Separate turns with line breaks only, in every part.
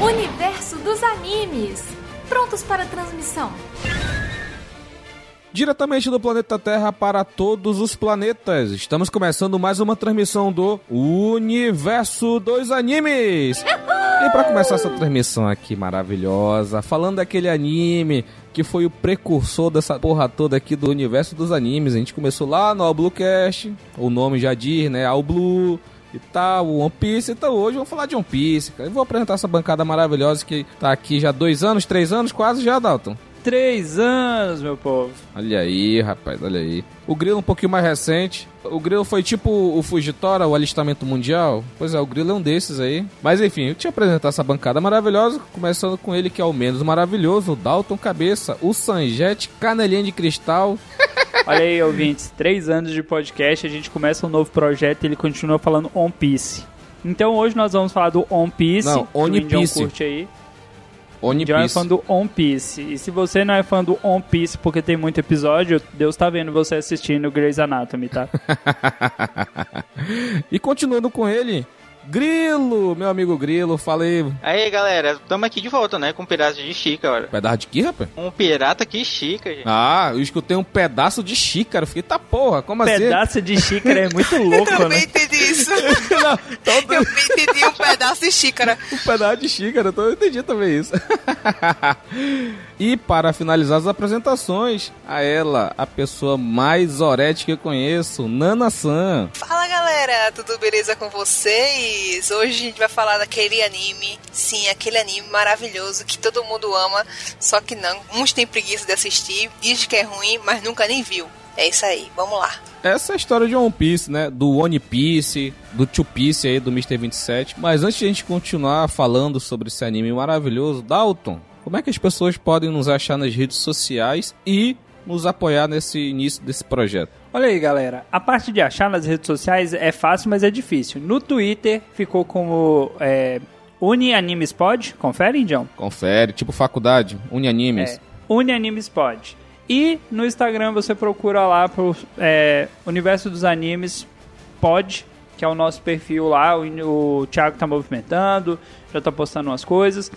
Universo dos animes. Prontos para transmissão.
Diretamente do planeta Terra para todos os planetas. Estamos começando mais uma transmissão do Universo dos Animes. E para começar essa transmissão aqui maravilhosa, falando daquele anime que foi o precursor dessa porra toda aqui do universo dos animes. A gente começou lá no All Blue Cast, o nome já diz, né? All Blue e tal, One Piece. Então hoje vamos falar de One Piece, cara. Eu vou apresentar essa bancada maravilhosa que tá aqui já dois anos, três anos quase já, Dalton.
Três anos, meu povo.
Olha aí, rapaz, olha aí. O Grilo um pouquinho mais recente. O Grilo foi tipo o Fugitora, o alistamento mundial. Pois é, o Grilo é um desses aí. Mas enfim, eu te apresentar essa bancada maravilhosa, começando com ele que é o menos maravilhoso, o Dalton Cabeça, o Sanjete, Canelinha de Cristal.
Olha aí, ouvintes, três anos de podcast, a gente começa um novo projeto e ele continua falando One Piece. Então hoje nós vamos falar do One Piece.
Não, One Piece.
curte aí.
One
é
Piece.
fã do One Piece. E se você não é fã do One Piece porque tem muito episódio, Deus tá vendo você assistindo Grey's Anatomy, tá?
e continuando com ele, Grilo, meu amigo Grilo, falei.
Aí, galera, tamo aqui de volta, né? Com um pedaço de xícara.
Pedaço de quê, rapaz?
Um pirata que chica, gente.
Ah, eu escutei um pedaço de xícara. Eu Fiquei, tá porra, como assim?
Pedaço de xícara é muito louco,
Eu
né?
também entendi isso.
Não, todo
Eu entendi um pedaço de xícara.
um pedaço de xícara, então eu entendi também isso. e para finalizar as apresentações, a ela, a pessoa mais orética que eu conheço, Nana San.
Fala galera, tudo beleza com vocês? Hoje a gente vai falar daquele anime, sim, aquele anime maravilhoso que todo mundo ama, só que não, uns têm preguiça de assistir, diz que é ruim, mas nunca nem viu. É isso aí, vamos lá.
Essa é a história de One Piece, né? Do One Piece, do Two Piece aí, do Mr. 27. Mas antes de a gente continuar falando sobre esse anime maravilhoso, Dalton, como é que as pessoas podem nos achar nas redes sociais e nos apoiar nesse início desse projeto?
Olha aí, galera. A parte de achar nas redes sociais é fácil, mas é difícil. No Twitter ficou como é, UniAnimesPod. Confere, Indião?
Confere, tipo faculdade, Unianimes.
É, UniAnimesPod. E no Instagram você procura lá pro é, Universo dos Animes Pod, que é o nosso perfil lá. O, o Thiago tá movimentando, já tá postando umas coisas.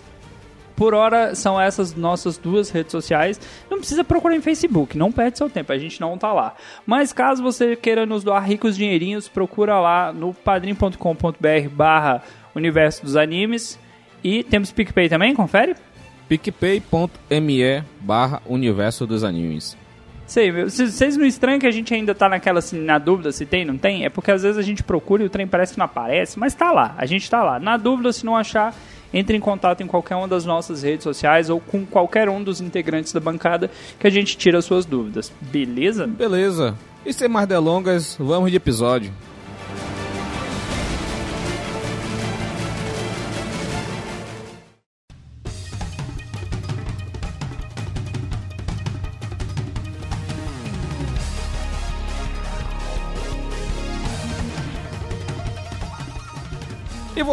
Por hora são essas nossas duas redes sociais. Não precisa procurar em Facebook, não perde seu tempo, a gente não tá lá. Mas caso você queira nos doar ricos dinheirinhos, procura lá no padrim.com.br barra Universo dos Animes. E temos PicPay também, confere?
picpay.me barra universo dos animes.
Sei, vocês não estranham que a gente ainda tá naquela assim, na dúvida se tem, não tem? É porque às vezes a gente procura e o trem parece que não aparece, mas tá lá, a gente tá lá. Na dúvida, se não achar, entre em contato em qualquer uma das nossas redes sociais ou com qualquer um dos integrantes da bancada que a gente tira as suas dúvidas. Beleza?
Beleza. E sem mais delongas, vamos de episódio.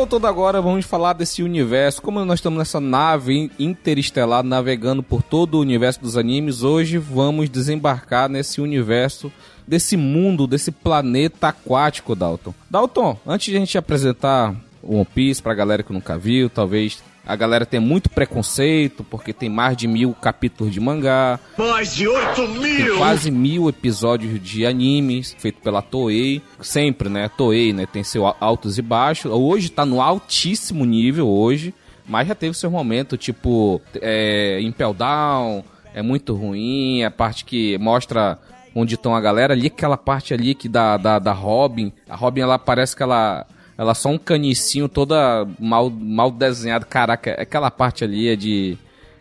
Voltando agora, vamos falar desse universo. Como nós estamos nessa nave interestelar navegando por todo o universo dos animes, hoje vamos desembarcar nesse universo, desse mundo, desse planeta aquático, Dalton. Dalton, antes de a gente apresentar o One Piece pra galera que nunca viu, talvez a galera tenha muito preconceito, porque tem mais de mil capítulos de mangá.
Mais de 8
Tem
mil!
quase mil episódios de animes feito pela Toei. Sempre, né? Toei, né? Tem seus altos e baixos. Hoje tá no altíssimo nível hoje. Mas já teve seu momento, tipo, é, Impel Down, é muito ruim, a parte que mostra onde estão a galera ali, aquela parte ali que da, da, da Robin. A Robin, ela parece que ela. Ela é só um canicinho toda mal, mal desenhada. Caraca, aquela parte ali é de.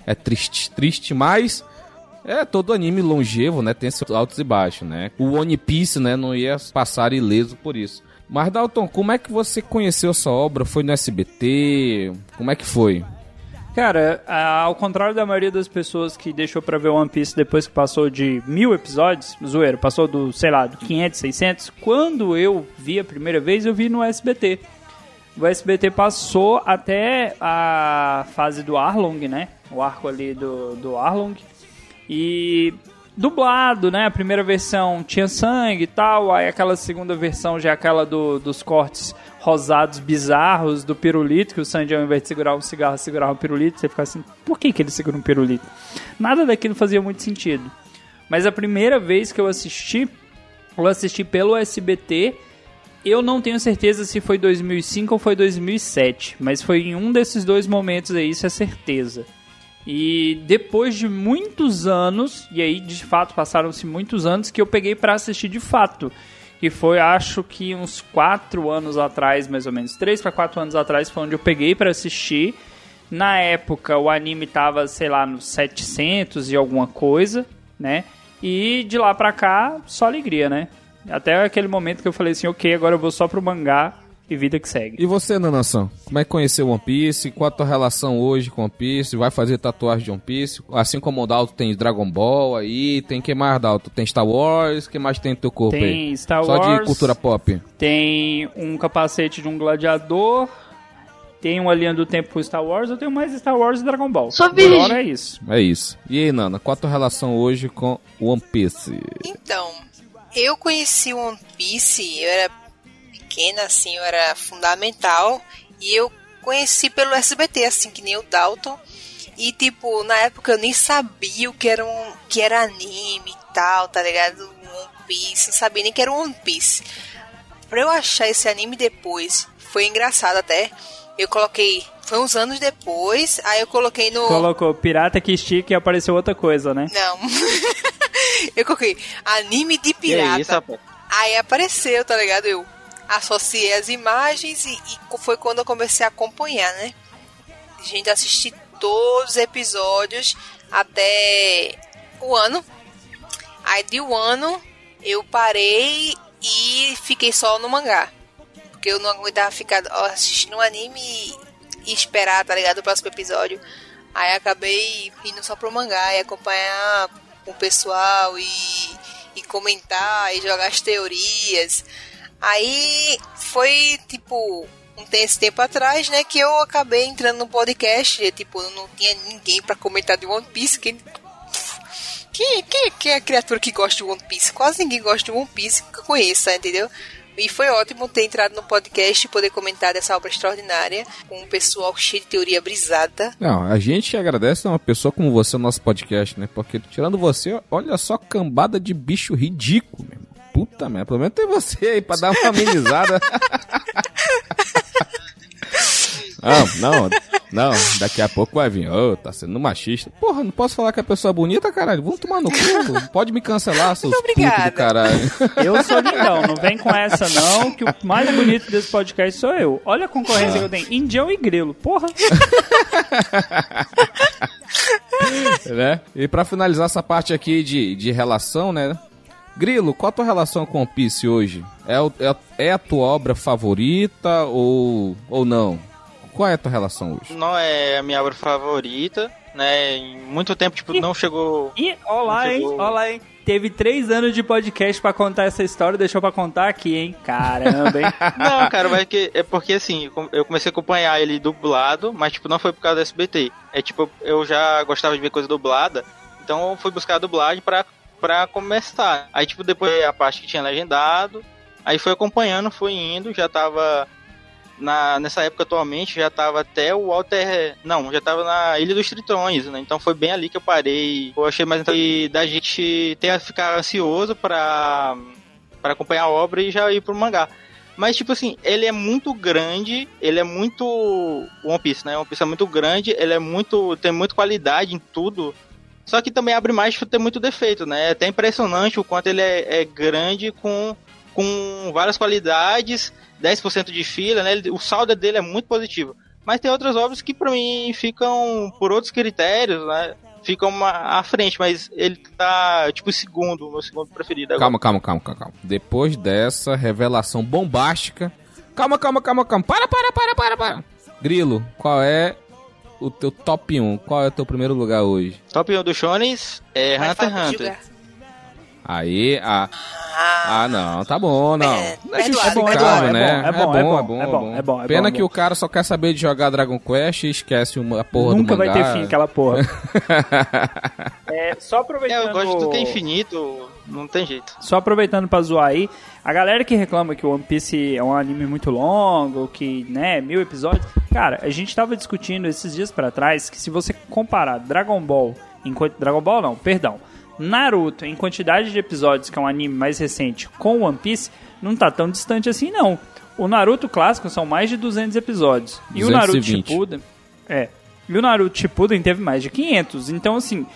É triste, triste, mas. É, todo anime longevo, né? Tem seus altos e baixos, né? O One Piece, né? Não ia passar ileso por isso. Mas, Dalton, como é que você conheceu essa obra? Foi no SBT? Como é que foi?
Cara, ao contrário da maioria das pessoas que deixou pra ver One Piece depois que passou de mil episódios, zoeiro, passou do, sei lá, do 500, 600, quando eu vi a primeira vez, eu vi no SBT. O SBT passou até a fase do Arlong, né? O arco ali do, do Arlong. E dublado, né? A primeira versão tinha sangue e tal, aí aquela segunda versão já é aquela do, dos cortes rosados bizarros do pirulito, que o Sanji ao invés de segurar um cigarro, segurava um pirulito, você fica assim, por que, que ele segura um pirulito? Nada daquilo fazia muito sentido. Mas a primeira vez que eu assisti, eu assisti pelo SBT, eu não tenho certeza se foi 2005 ou foi 2007, mas foi em um desses dois momentos aí, isso é certeza. E depois de muitos anos, e aí de fato passaram-se muitos anos, que eu peguei pra assistir de fato. Que foi, acho que uns 4 anos atrás, mais ou menos. 3 para 4 anos atrás foi onde eu peguei pra assistir. Na época o anime tava, sei lá, nos 700 e alguma coisa, né? E de lá pra cá, só alegria, né? Até aquele momento que eu falei assim, ok, agora eu vou só pro mangá e vida que segue.
E você, Nanação? Como é que conheceu One Piece? Qual a tua relação hoje com One Piece? Vai fazer tatuagem de One Piece? Assim como o Dalton tem Dragon Ball aí, tem que mais, Dalton? Tem Star Wars? O que mais tem no teu corpo aí?
Tem Star
Só
Wars.
de cultura pop.
Tem um capacete de um gladiador. Tem uma linha do tempo pro Star Wars. Eu tenho mais Star Wars e Dragon Ball. Por hora é isso.
É isso. E aí, Nana, qual a tua relação hoje com One Piece?
Então, eu conheci o One Piece, eu era pequena, assim, eu era fundamental, e eu conheci pelo SBT, assim, que nem o Dalton. E, tipo, na época eu nem sabia o que era, um, que era anime e tal, tá ligado? One Piece, não sabia nem que era um One Piece. Pra eu achar esse anime depois, foi engraçado até. Eu coloquei, foi uns anos depois, aí eu coloquei no.
Colocou pirata que estica e apareceu outra coisa, né?
Não. eu coloquei anime de pirata.
é isso, rapaz.
Aí apareceu, tá ligado? Eu associei as imagens e, e foi quando eu comecei a acompanhar, né? A gente assistiu todos os episódios até o ano. Aí de um ano eu parei e fiquei só no mangá. Porque eu não aguentava ficar assistindo um anime e, esperar, tá ligado? O próximo episódio. Aí acabei indo só pro mangá e acompanhar com o pessoal e, e comentar e jogar as teorias. Aí foi tipo um tem esse tempo atrás, né, que eu acabei entrando no podcast, e, tipo, não tinha ninguém pra comentar de One Piece, quem quem, quem, quem é a criatura que gosta de One Piece? Quase ninguém gosta de One Piece que eu conheça, entendeu? E foi ótimo ter entrado no podcast e poder comentar dessa obra extraordinária com um pessoal cheio de teoria brisada.
Não, a gente agradece uma pessoa como você no nosso podcast, né? Porque tirando você, olha só cambada de bicho ridículo. Puta merda, pelo menos tem você aí pra dar uma amenizada. Não, não, não, daqui a pouco vai vir. Ô, tá sendo machista. Porra, não posso falar que a pessoa é bonita, caralho. Vamos tomar no cu. Pode me cancelar, seus putos
obrigada.
do caralho.
Eu sou lindão, não vem com essa não, que o mais bonito desse podcast sou eu. Olha a concorrência que eu tenho. Indião e grilo, porra.
né? E pra finalizar essa parte aqui de, de relação, né? Grilo, qual a tua relação com One Piece hoje? É, é, a- é a tua obra favorita ou, ou não? Qual é a tua relação hoje?
Não é a minha obra favorita, né? Em muito tempo, tipo, não chegou.
E, ó lá, hein,
Chegou.
ó lá, hein. Teve três anos de podcast pra contar essa história, deixou pra contar aqui, hein. Caramba, hein.
Não, cara, vai que é porque assim, eu comecei a acompanhar ele dublado, mas tipo, não foi por causa do SBT. É tipo, eu já gostava de ver coisa dublada, então eu fui buscar a dublagem pra, pra começar. Aí, tipo, depois a parte que tinha legendado, aí foi acompanhando, fui indo, já tava. Na, nessa época atualmente já tava até o Walter. Não, já tava na Ilha dos Tritões, né? Então foi bem ali que eu parei. Eu achei mais interessante da gente ter ficar ansioso pra, pra acompanhar a obra e já ir pro mangá. Mas, tipo assim, ele é muito grande, ele é muito. One Piece, né? One Piece é muito grande, ele é muito. tem muita qualidade em tudo. Só que também abre mais por ter muito defeito, né? É até impressionante o quanto ele é, é grande com, com várias qualidades, 10% de fila, né? O saldo dele é muito positivo. Mas tem outras obras que pra mim ficam por outros critérios, né? Ficam uma- à frente, mas ele tá tipo segundo, meu segundo preferido agora.
Calma, calma, calma, calma. Depois dessa revelação bombástica. Calma, calma, calma, calma. Para, para, para, para, para. Grilo, qual é o teu top 1. Qual é o teu primeiro lugar hoje?
Top 1 do Shonens é
Vai,
Hunter x Hunter.
Aí, ah,
Ah,
ah, não, tá bom, não.
É,
Não é
é
justificável,
bom, é bom,
é
né?
bom, é bom, é bom, é bom, é bom, é
Pena
bom,
que
é bom.
o cara só quer saber de jogar Dragon Quest e esquece uma, porra
Nunca
do
vai
mangá.
ter fim aquela porra. é, só
É,
aproveitando...
eu gosto do que é infinito, não tem jeito.
Só aproveitando pra zoar aí, a galera que reclama que o One Piece é um anime muito longo, que, né, mil episódios. Cara, a gente tava discutindo esses dias pra trás que se você comparar Dragon Ball, em, Dragon Ball não, perdão, Naruto em quantidade de episódios, que é um anime mais recente, com One Piece, não tá tão distante assim não. O Naruto clássico são mais de 200 episódios. E o Naruto
220.
Shippuden, é. E o Naruto Shippuden teve mais de 500. Então assim,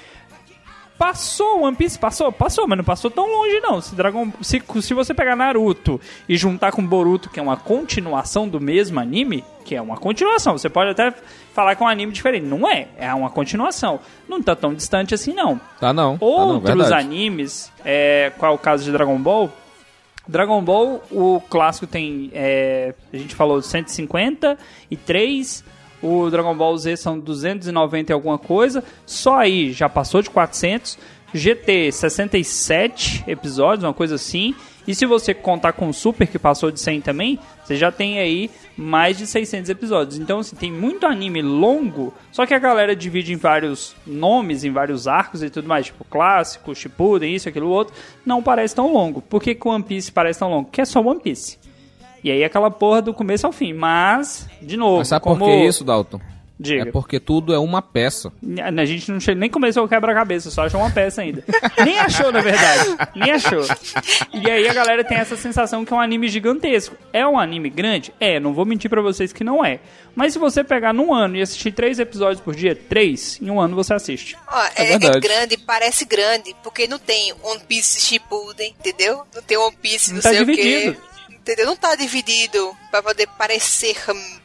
Passou o One Piece, passou, passou, mas não passou tão longe não. Se, Dragon, se, se você pegar Naruto e juntar com Boruto, que é uma continuação do mesmo anime, que é uma continuação, você pode até falar que é um anime diferente. Não é, é uma continuação. Não tá tão distante assim não.
Tá não, tá não,
Outros animes, é, qual é o caso de Dragon Ball? Dragon Ball, o clássico tem, é, a gente falou 153, o Dragon Ball Z são 290 e alguma coisa, só aí já passou de 400, GT 67 episódios, uma coisa assim, e se você contar com o Super, que passou de 100 também, você já tem aí mais de 600 episódios. Então, assim, tem muito anime longo, só que a galera divide em vários nomes, em vários arcos e tudo mais, tipo clássico, Shippuden, isso, aquilo, outro. Não parece tão longo. Por que, que o One Piece parece tão longo? Porque é só One Piece. E aí aquela porra do começo ao fim. Mas, de novo,
Mas sabe
como...
por que isso, Dalton?
Diga.
É porque tudo é uma peça.
A gente não chega, nem começou o quebra-cabeça, só achou uma peça ainda. nem achou, na verdade. Nem achou. E aí a galera tem essa sensação que é um anime gigantesco. É um anime grande? É, não vou mentir pra vocês que não é. Mas se você pegar num ano e assistir três episódios por dia, três, em um ano você assiste.
Ó,
É
é, é grande, parece grande, porque não tem One Piece Shippuden, entendeu? Não tem One Piece, não,
Não tá
sei o
dividido.
quê. Entendeu? Não tá dividido pra poder parecer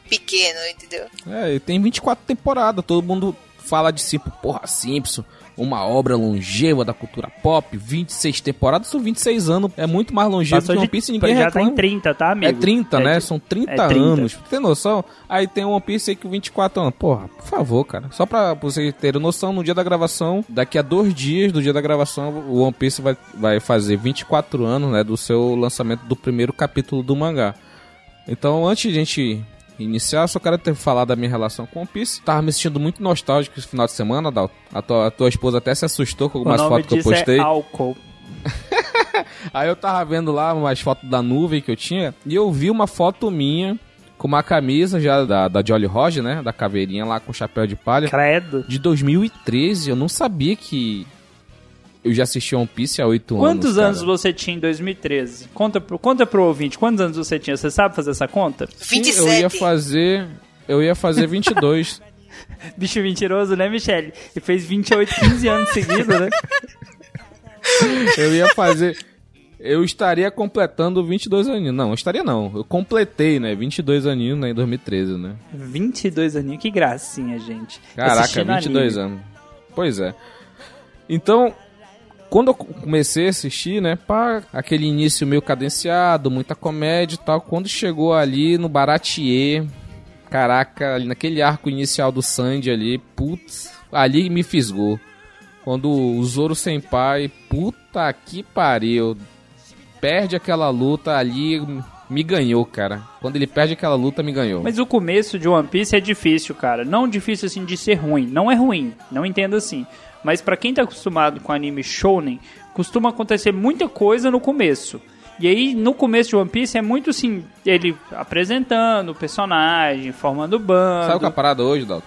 pequeno, entendeu?
É, e tem 24 temporadas, todo mundo fala de Simpson, porra, Simpson, uma obra longeva da cultura pop, 26 temporadas, são 26 anos, é muito mais longevo que One Piece, ninguém
já
reclama.
tá em 30, tá, amigo?
É 30, né?
de-
São 30,
é 30.
anos. Tem noção? Aí tem One Piece aí que 24 anos. Porra, por favor, cara. Só pra vocês terem noção, no dia da gravação, daqui a dois dias do dia da gravação, o One Piece vai, vai fazer 24 anos, né? Do seu lançamento do primeiro capítulo do mangá. Então, antes de a gente iniciar, só quero ter falado da minha relação com One Piece. Tava me sentindo muito nostálgico esse final de semana, Dal. A tua, a tua esposa até se assustou com
O
algumas fotos que eu
disso
postei.
é álcool.
Aí eu tava vendo lá umas fotos da nuvem que eu tinha e eu vi uma foto minha com uma camisa já da, da Jolly Roger, né? Da caveirinha lá com chapéu de palha.
Credo.
De 2013, eu não sabia que eu já assisti One Piece há 8 anos.
Quantos
cara.
anos você tinha em 2013? Conta pro, conta pro ouvinte, quantos anos você tinha? Você sabe fazer essa conta?
Sim,
27.
Eu ia fazer. Eu ia fazer 22.
Bicho mentiroso, né, Michele? E fez 28, 15 anos seguidos, né?
eu ia fazer. Eu estaria completando 22 aninhos. Não, eu estaria não. Eu completei, né? 22 aninhos né, em 2013, né?
22 aninhos, que gracinha, gente.
Caraca,
Assistindo
22
anime.
anos. Pois é. Então, quando eu comecei a assistir, né, pá, aquele início meio cadenciado, muita comédia e tal, quando chegou ali no Baratier, caraca, ali naquele arco inicial do Sandy ali, putz, ali me fisgou. Quando o Zoro Senpai, puta que pariu, perde aquela luta ali, me ganhou, cara. Quando ele perde aquela luta, me ganhou.
Mas o começo de One Piece é difícil, cara. Não difícil assim de ser ruim. Não é ruim, não entendo assim. Mas pra quem tá acostumado com anime shounen, costuma acontecer muita coisa no começo. E aí, no começo de One Piece, é muito assim, ele apresentando o personagem, formando bando.
Sabe qual é a parada hoje, Dalton?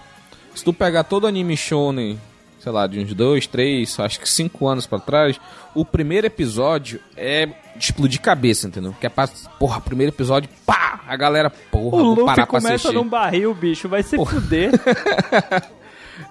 Se tu pegar todo anime shonen, sei lá, de uns dois, três, acho que cinco anos pra trás, o primeiro episódio é de explodir cabeça, entendeu? Que é pra, porra, primeiro episódio, pá, a galera, porra,
O
vou
Luffy
parar pra
começa
assistir.
num barril, bicho, vai se fuder.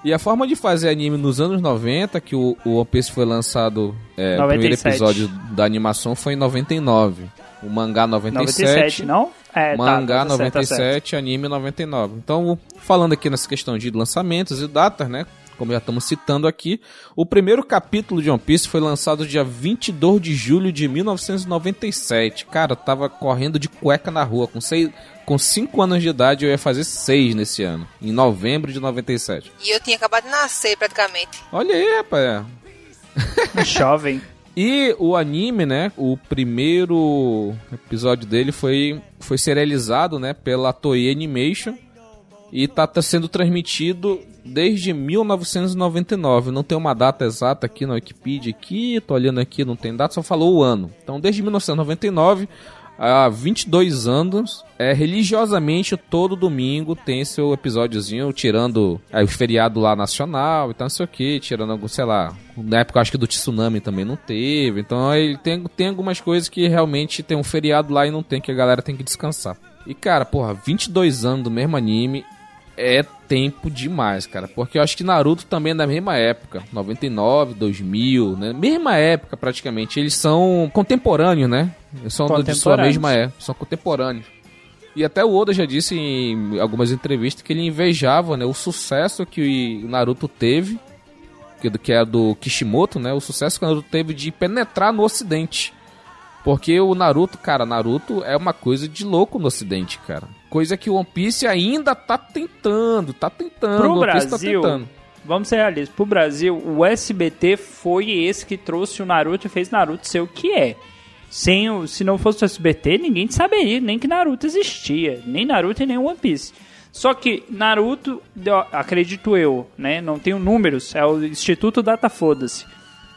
E a forma de fazer anime nos anos 90, que o, o One Piece foi lançado, é, o primeiro
97.
episódio da animação foi em 99. O mangá 97,
97, não? É,
mangá
tá, tá certo, tá certo.
97, anime 99. Então, falando aqui nessa questão de lançamentos e datas, né? Como já estamos citando aqui. O primeiro capítulo de One Piece foi lançado dia 22 de julho de 1997. Cara, eu tava correndo de cueca na rua. Com 5 com cinco anos de idade, eu ia fazer 6 nesse ano. Em novembro de 97.
E eu tinha acabado de nascer, praticamente.
Olha aí, rapaz.
Jovem.
E o anime, né? O primeiro episódio dele foi, foi serializado, né? Pela Toei Animation. E tá, tá sendo transmitido desde 1999. Não tem uma data exata aqui na Wikipedia. Aqui, tô olhando aqui, não tem data, só falou o ano. Então, desde 1999 há 22 anos, é, religiosamente todo domingo tem seu episódiozinho, tirando é, o feriado lá nacional e tal, não sei o que, tirando, sei lá, na época acho que do tsunami também não teve, então ele tem, tem algumas coisas que realmente tem um feriado lá e não tem, que a galera tem que descansar. E cara, porra, 22 anos do mesmo anime, é tempo demais, cara. Porque eu acho que Naruto também é da mesma época. 99, 2000, né? Mesma época, praticamente. Eles são contemporâneos, né? São de sua mesma época. São contemporâneos. E até o Oda já disse em algumas entrevistas que ele invejava né, o sucesso que o Naruto teve, que é do Kishimoto, né? O sucesso que o Naruto teve de penetrar no ocidente. Porque o Naruto, cara, Naruto é uma coisa de louco no ocidente, cara. Coisa que o One Piece ainda tá tentando, tá tentando.
Pro
o One
Brasil,
tá tentando.
vamos ser realistas, pro Brasil, o SBT foi esse que trouxe o Naruto e fez Naruto ser o que é. Sem o, se não fosse o SBT, ninguém saberia nem que Naruto existia. Nem Naruto e nem One Piece. Só que Naruto, acredito eu, né? Não tenho números, é o Instituto Data Foda-se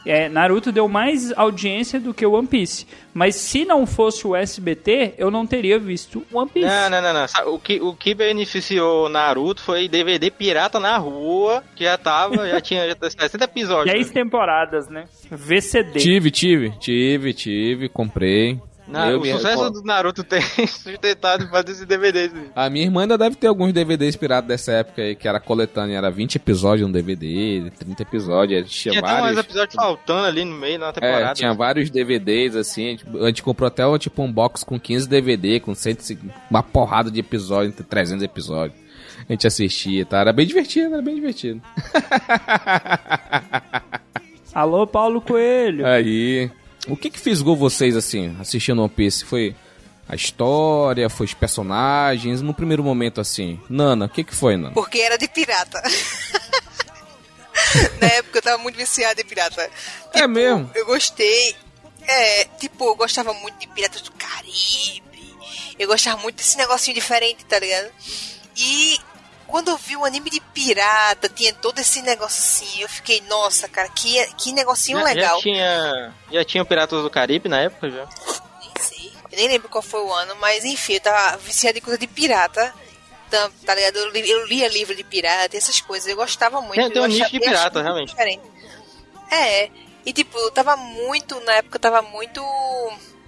é, Naruto deu mais audiência do que o One Piece. Mas se não fosse o SBT, eu não teria visto One Piece.
Não, não, não, não. O que, o que beneficiou Naruto foi DVD pirata na rua, que já tava, já tinha já 60 episódios.
10 temporadas, né? VCD.
Tive, tive, tive, tive, comprei.
Não, eu o sucesso do Naruto tem sustentado fazer esse DVD.
A minha irmã ainda deve ter alguns DVDs pirados dessa época aí, que era coletânea, era 20 episódios no DVD, 30 episódios, tinha,
tinha
vários...
Tinha episódios faltando ali no meio, na temporada.
É, tinha vários DVDs, assim, a gente comprou até tipo um box com 15 DVD, com 100, uma porrada de episódios, entre 300 episódios. A gente assistia, tá? Era bem divertido, era bem divertido.
Alô, Paulo Coelho!
Aí... O que que fisgou vocês, assim, assistindo One Piece? Foi a história, foi os personagens, no primeiro momento, assim? Nana, o que que foi, Nana?
Porque era de pirata. Na época eu tava muito viciada em pirata.
É
tipo,
é mesmo?
Eu gostei. É, tipo, eu gostava muito de Piratas do Caribe. Eu gostava muito desse negocinho diferente, tá ligado? E quando eu vi o anime de pirata, tinha todo esse negócio assim, eu fiquei, nossa, cara, que, que negocinho
já,
legal.
Já tinha, já tinha Piratas do Caribe na época já?
Nem sei. Eu nem lembro qual foi o ano, mas enfim, eu tava viciado em coisa de pirata. Tá, tá ligado? Eu, li, eu lia livro de pirata, essas coisas. Eu gostava muito.
Tem, tem
um
nicho de pirata, realmente. Diferente.
É, e tipo, eu tava muito, na época, tava muito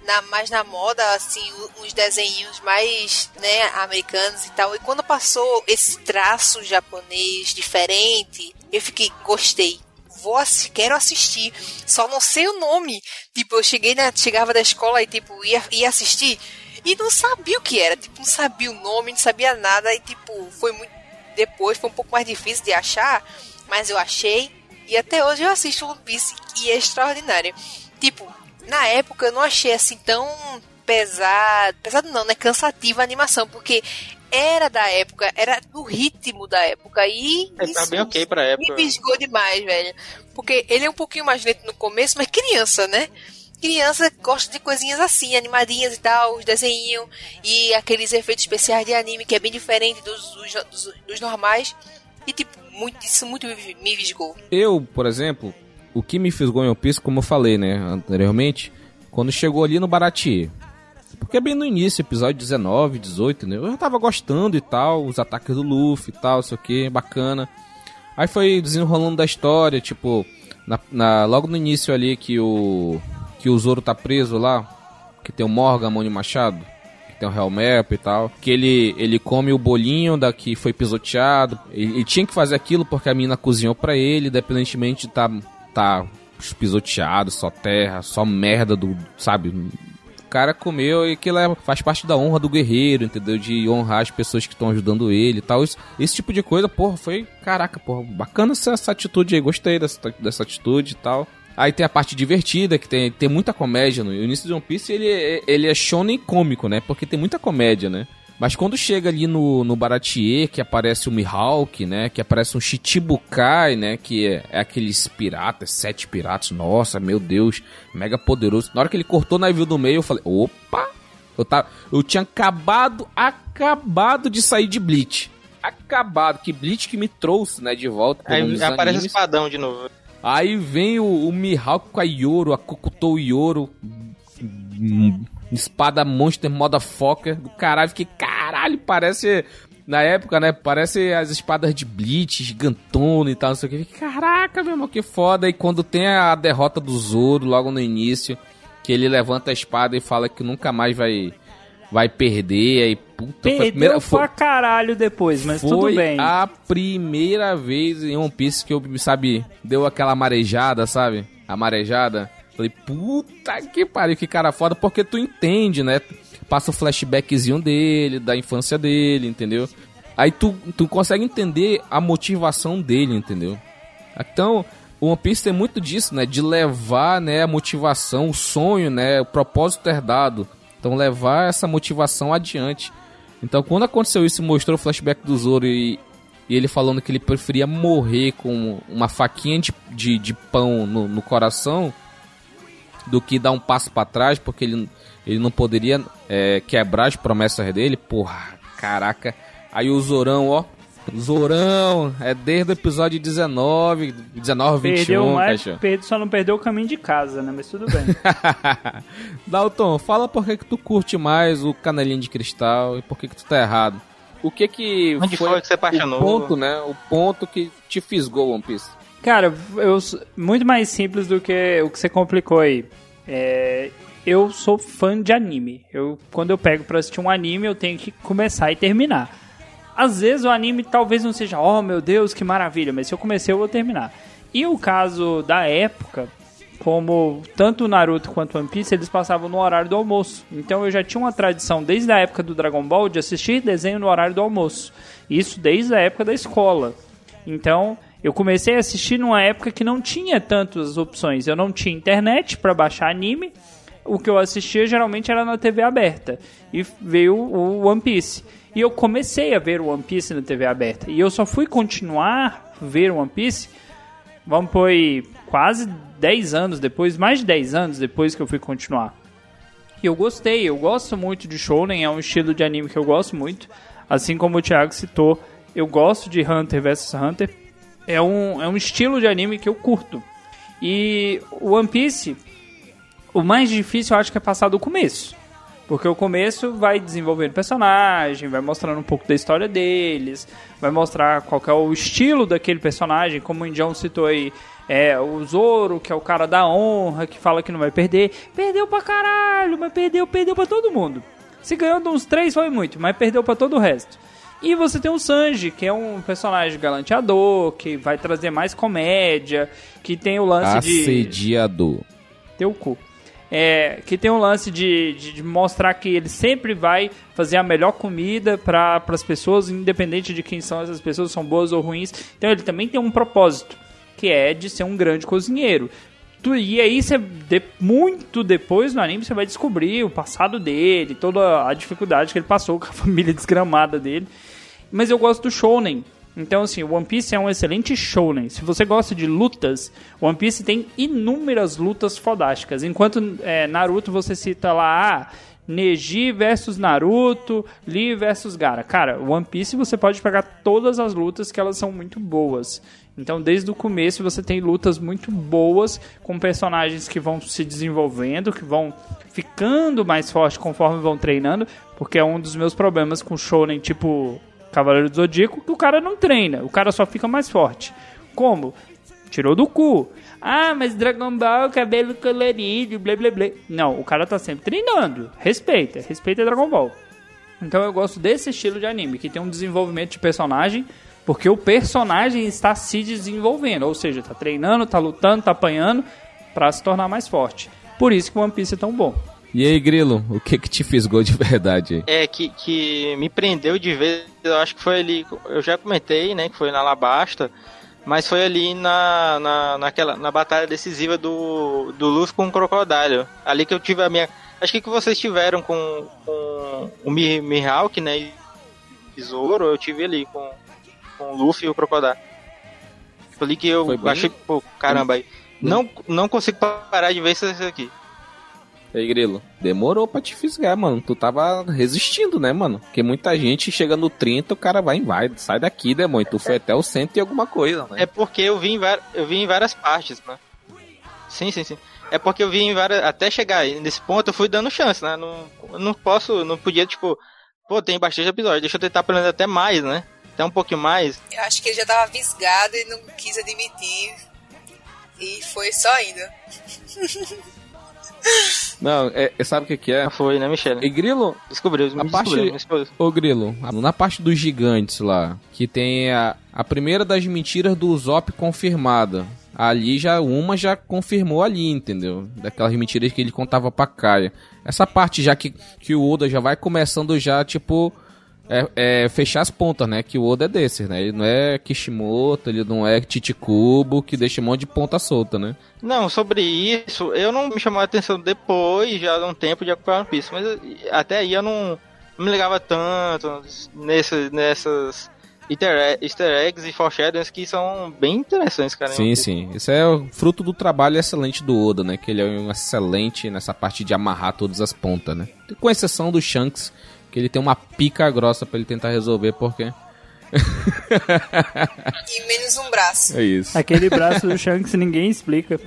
na, mais na moda, assim, uns desenhos mais, né, americanos e tal. E quando passou esse traço japonês diferente, eu fiquei, gostei. Vou quero assistir. Só não sei o nome. Tipo, eu cheguei na, chegava da escola e, tipo, ia, ia assistir e não sabia o que era. Tipo, não sabia o nome, não sabia nada. E, tipo, foi muito. Depois foi um pouco mais difícil de achar, mas eu achei. E até hoje eu assisto One Piece e é extraordinário. Tipo, na época eu não achei assim tão pesado, pesado não, né? Cansativa a animação, porque era da época, era do ritmo da época e
é, tá bem ok pra época.
Me piscou demais, velho. Porque ele é um pouquinho mais lento no começo, mas criança, né? Criança gosta de coisinhas assim, animadinhas e tal, os desenhos e aqueles efeitos especiais de anime que é bem diferente dos, dos, dos normais. E tipo, muito, isso muito me visgou.
Eu, por exemplo, o que me fisgou em One Piece, como eu falei, né, anteriormente, quando chegou ali no Baratie. Porque bem no início, episódio 19, 18, né? Eu já tava gostando e tal, os ataques do Luffy e tal, sei o que, bacana. Aí foi desenrolando da história, tipo, na, na, logo no início ali que o que o Zoro tá preso lá, que tem o Morgan, Mone Machado, que tem o Helmep e tal, que ele, ele come o bolinho da que foi pisoteado, ele, ele tinha que fazer aquilo porque a mina cozinhou para ele, independentemente de estar tá tá pisoteado, só terra, só merda do, sabe, cara comeu e que faz parte da honra do guerreiro, entendeu? De honrar as pessoas que estão ajudando ele e tal. Isso, esse tipo de coisa, porra, foi. Caraca, porra, bacana essa, essa atitude aí, gostei dessa, dessa atitude e tal. Aí tem a parte divertida, que tem, tem muita comédia no início de One Piece, ele, é, ele é shonen cômico, né? Porque tem muita comédia, né? Mas quando chega ali no, no Baratier, que aparece o Mihawk, né? Que aparece um Chichibukai, né? Que é, é, aqueles piratas, sete piratas. Nossa, meu Deus, mega poderoso. Na hora que ele cortou o navio do meio, eu falei, opa! Eu, tava, eu tinha acabado, acabado de sair de Bleach. Acabado, que Bleach que me trouxe, né, de volta.
Aí aparece o espadão de novo.
Aí vem o, o Mihawk com a Yoro, a Kokutou Yoro espada monster foca do caralho. Fiquei, caralho, parece. Na época, né? Parece as espadas de Bleach, gigantona e tal, não sei o que. Caraca, meu irmão, que foda. E quando tem a derrota do Zoro logo no início, que ele levanta a espada e fala que nunca mais vai vai perder, aí puta,
Perdeu foi a primeira foi, pra caralho depois, mas tudo bem.
a primeira vez em One Piece que eu, sabe, deu aquela marejada, sabe? A marejada. Falei, puta que pariu, que cara foda, porque tu entende, né? Passa o flashbackzinho dele, da infância dele, entendeu? Aí tu, tu consegue entender a motivação dele, entendeu? Então, o One Piece tem muito disso, né? De levar, né, a motivação, o sonho, né? O propósito herdado. Então, levar essa motivação adiante. Então, quando aconteceu isso, mostrou o flashback do Zoro e, e ele falando que ele preferia morrer com uma faquinha de, de, de pão no, no coração do que dar um passo para trás, porque ele, ele não poderia é, quebrar as promessas dele. Porra, caraca. Aí o Zorão, ó. Zorão, é desde o episódio 19, 19,
perdeu
21,
mais, perde, só não perdeu o caminho de casa, né? Mas tudo bem.
Dalton, fala por que, que tu curte mais o Canelinho de Cristal e por que, que tu tá errado. O que que
Onde foi, foi que você apaixonou?
O ponto, né? O ponto que te fisgou One Piece.
Cara, eu muito mais simples do que o que você complicou aí. É, eu sou fã de anime. Eu, quando eu pego para assistir um anime, eu tenho que começar e terminar. Às vezes o anime talvez não seja, oh meu Deus, que maravilha, mas se eu comecei eu vou terminar. E o caso da época, como tanto Naruto quanto One Piece, eles passavam no horário do almoço. Então eu já tinha uma tradição desde a época do Dragon Ball de assistir desenho no horário do almoço. Isso desde a época da escola. Então eu comecei a assistir numa época que não tinha tantas opções. Eu não tinha internet para baixar anime. O que eu assistia geralmente era na TV aberta. E veio o One Piece. E eu comecei a ver o One Piece na TV aberta. E eu só fui continuar ver o One Piece, vamos pôr aí, quase 10 anos depois, mais de 10 anos depois que eu fui continuar. E eu gostei, eu gosto muito de Shonen, é um estilo de anime que eu gosto muito. Assim como o Thiago citou, eu gosto de Hunter vs Hunter é um, é um estilo de anime que eu curto. E o One Piece, o mais difícil eu acho que é passar do começo. Porque o começo vai desenvolvendo personagem, vai mostrando um pouco da história deles, vai mostrar qual é o estilo daquele personagem, como o Indião citou aí, é o Zoro, que é o cara da honra, que fala que não vai perder. Perdeu pra caralho, mas perdeu, perdeu pra todo mundo. Se ganhou uns três foi muito, mas perdeu pra todo o resto. E você tem o Sanji, que é um personagem galanteador, que vai trazer mais comédia, que tem o lance
Assediador. de... Assediador.
Teu cu. É, que tem o lance de, de, de, mostrar que ele sempre vai fazer a melhor comida para as pessoas, independente de quem são essas pessoas, são boas ou ruins. Então ele também tem um propósito, que é de ser um grande cozinheiro. E aí, você, de, muito depois no anime, você vai descobrir o passado dele, toda a dificuldade que ele passou com a família desgramada dele. Mas eu gosto do shounen. Então, assim, o One Piece é um excelente shounen. Se você gosta de lutas, One Piece tem inúmeras lutas fodásticas. Enquanto é, Naruto você cita lá, ah, Neji versus Naruto, Lee versus Gara. Cara, One Piece você pode pegar todas as lutas que elas são muito boas. Então, desde o começo você tem lutas muito boas com personagens que vão se desenvolvendo, que vão ficando mais fortes conforme vão treinando, porque é um dos meus problemas com shonen tipo Cavaleiro do Zodíaco, que o cara não treina, o cara só fica mais forte. Como? Tirou do cu. Ah, mas Dragon Ball, cabelo colorido, blá blá blá. Não, o cara tá sempre treinando. Respeita, respeita Dragon Ball. Então eu gosto desse estilo de anime, que tem um desenvolvimento de personagem, porque o personagem está se desenvolvendo, ou seja, tá treinando, tá lutando, tá apanhando para se tornar mais forte. Por isso que o One Piece é tão bom.
E aí, Grilo, o que que te fisgou de verdade?
É, que, que me prendeu de vez, eu acho que foi ali, eu já comentei, né, que foi na Alabasta, mas foi ali na, na, naquela, na batalha decisiva do, do Luz com o Crocodile. Ali que eu tive a minha... Acho que que vocês tiveram com, com o Mihawk, né, e Zoro, eu tive ali com, com o Luffy e o Crocodile. Ali que eu achei, pô, caramba, aí. Não, não consigo parar de ver isso aqui.
E aí, Grilo, demorou pra te fisgar, mano. Tu tava resistindo, né, mano? Porque muita gente chega no 30, o cara vai, vai, sai daqui, demônio. Tu foi até o cento e alguma coisa, né?
É porque eu vi em, eu vi em várias partes, né? Sim, sim, sim. É porque eu vi em várias. Até chegar aí nesse ponto, eu fui dando chance, né? Não, não posso, não podia, tipo, pô, tem bastante episódio, deixa eu tentar aprender até mais, né? Até um pouquinho mais.
Eu acho que ele já tava visgado e não quis admitir. E foi só indo.
Não, é, é- sabe o que que é?
Foi, né, Michele?
E Grilo,
Descobriu,
A parte-
descobriu.
Ô Grilo, na parte dos gigantes lá, que tem a, a primeira das mentiras do Usopp confirmada. Ali já, uma já confirmou ali, entendeu? Daquelas mentiras que ele contava pra Kaia. Essa parte já que, que o Oda já vai começando já, tipo, é, é, fechar as pontas, né? Que o Oda é desses, né? Ele não é Kishimoto, ele não é Titicubo, que deixa um monte de ponta solta, né?
Não, sobre isso, eu não me chamou a atenção depois, já de um tempo de acompanhar One Piece, mas eu- até aí eu não, não me ligava tanto nessas, nessas easter, egg- easter eggs e foreshadowings que são bem interessantes, cara.
Sim, sim. Isso é o fruto do trabalho excelente do Oda, né? Que ele é um excelente nessa parte de amarrar todas as pontas, né? Com exceção do Shanks, que ele tem uma pica grossa pra ele tentar resolver, porque
E menos um braço.
é isso.
Aquele braço do Shanks ninguém explica.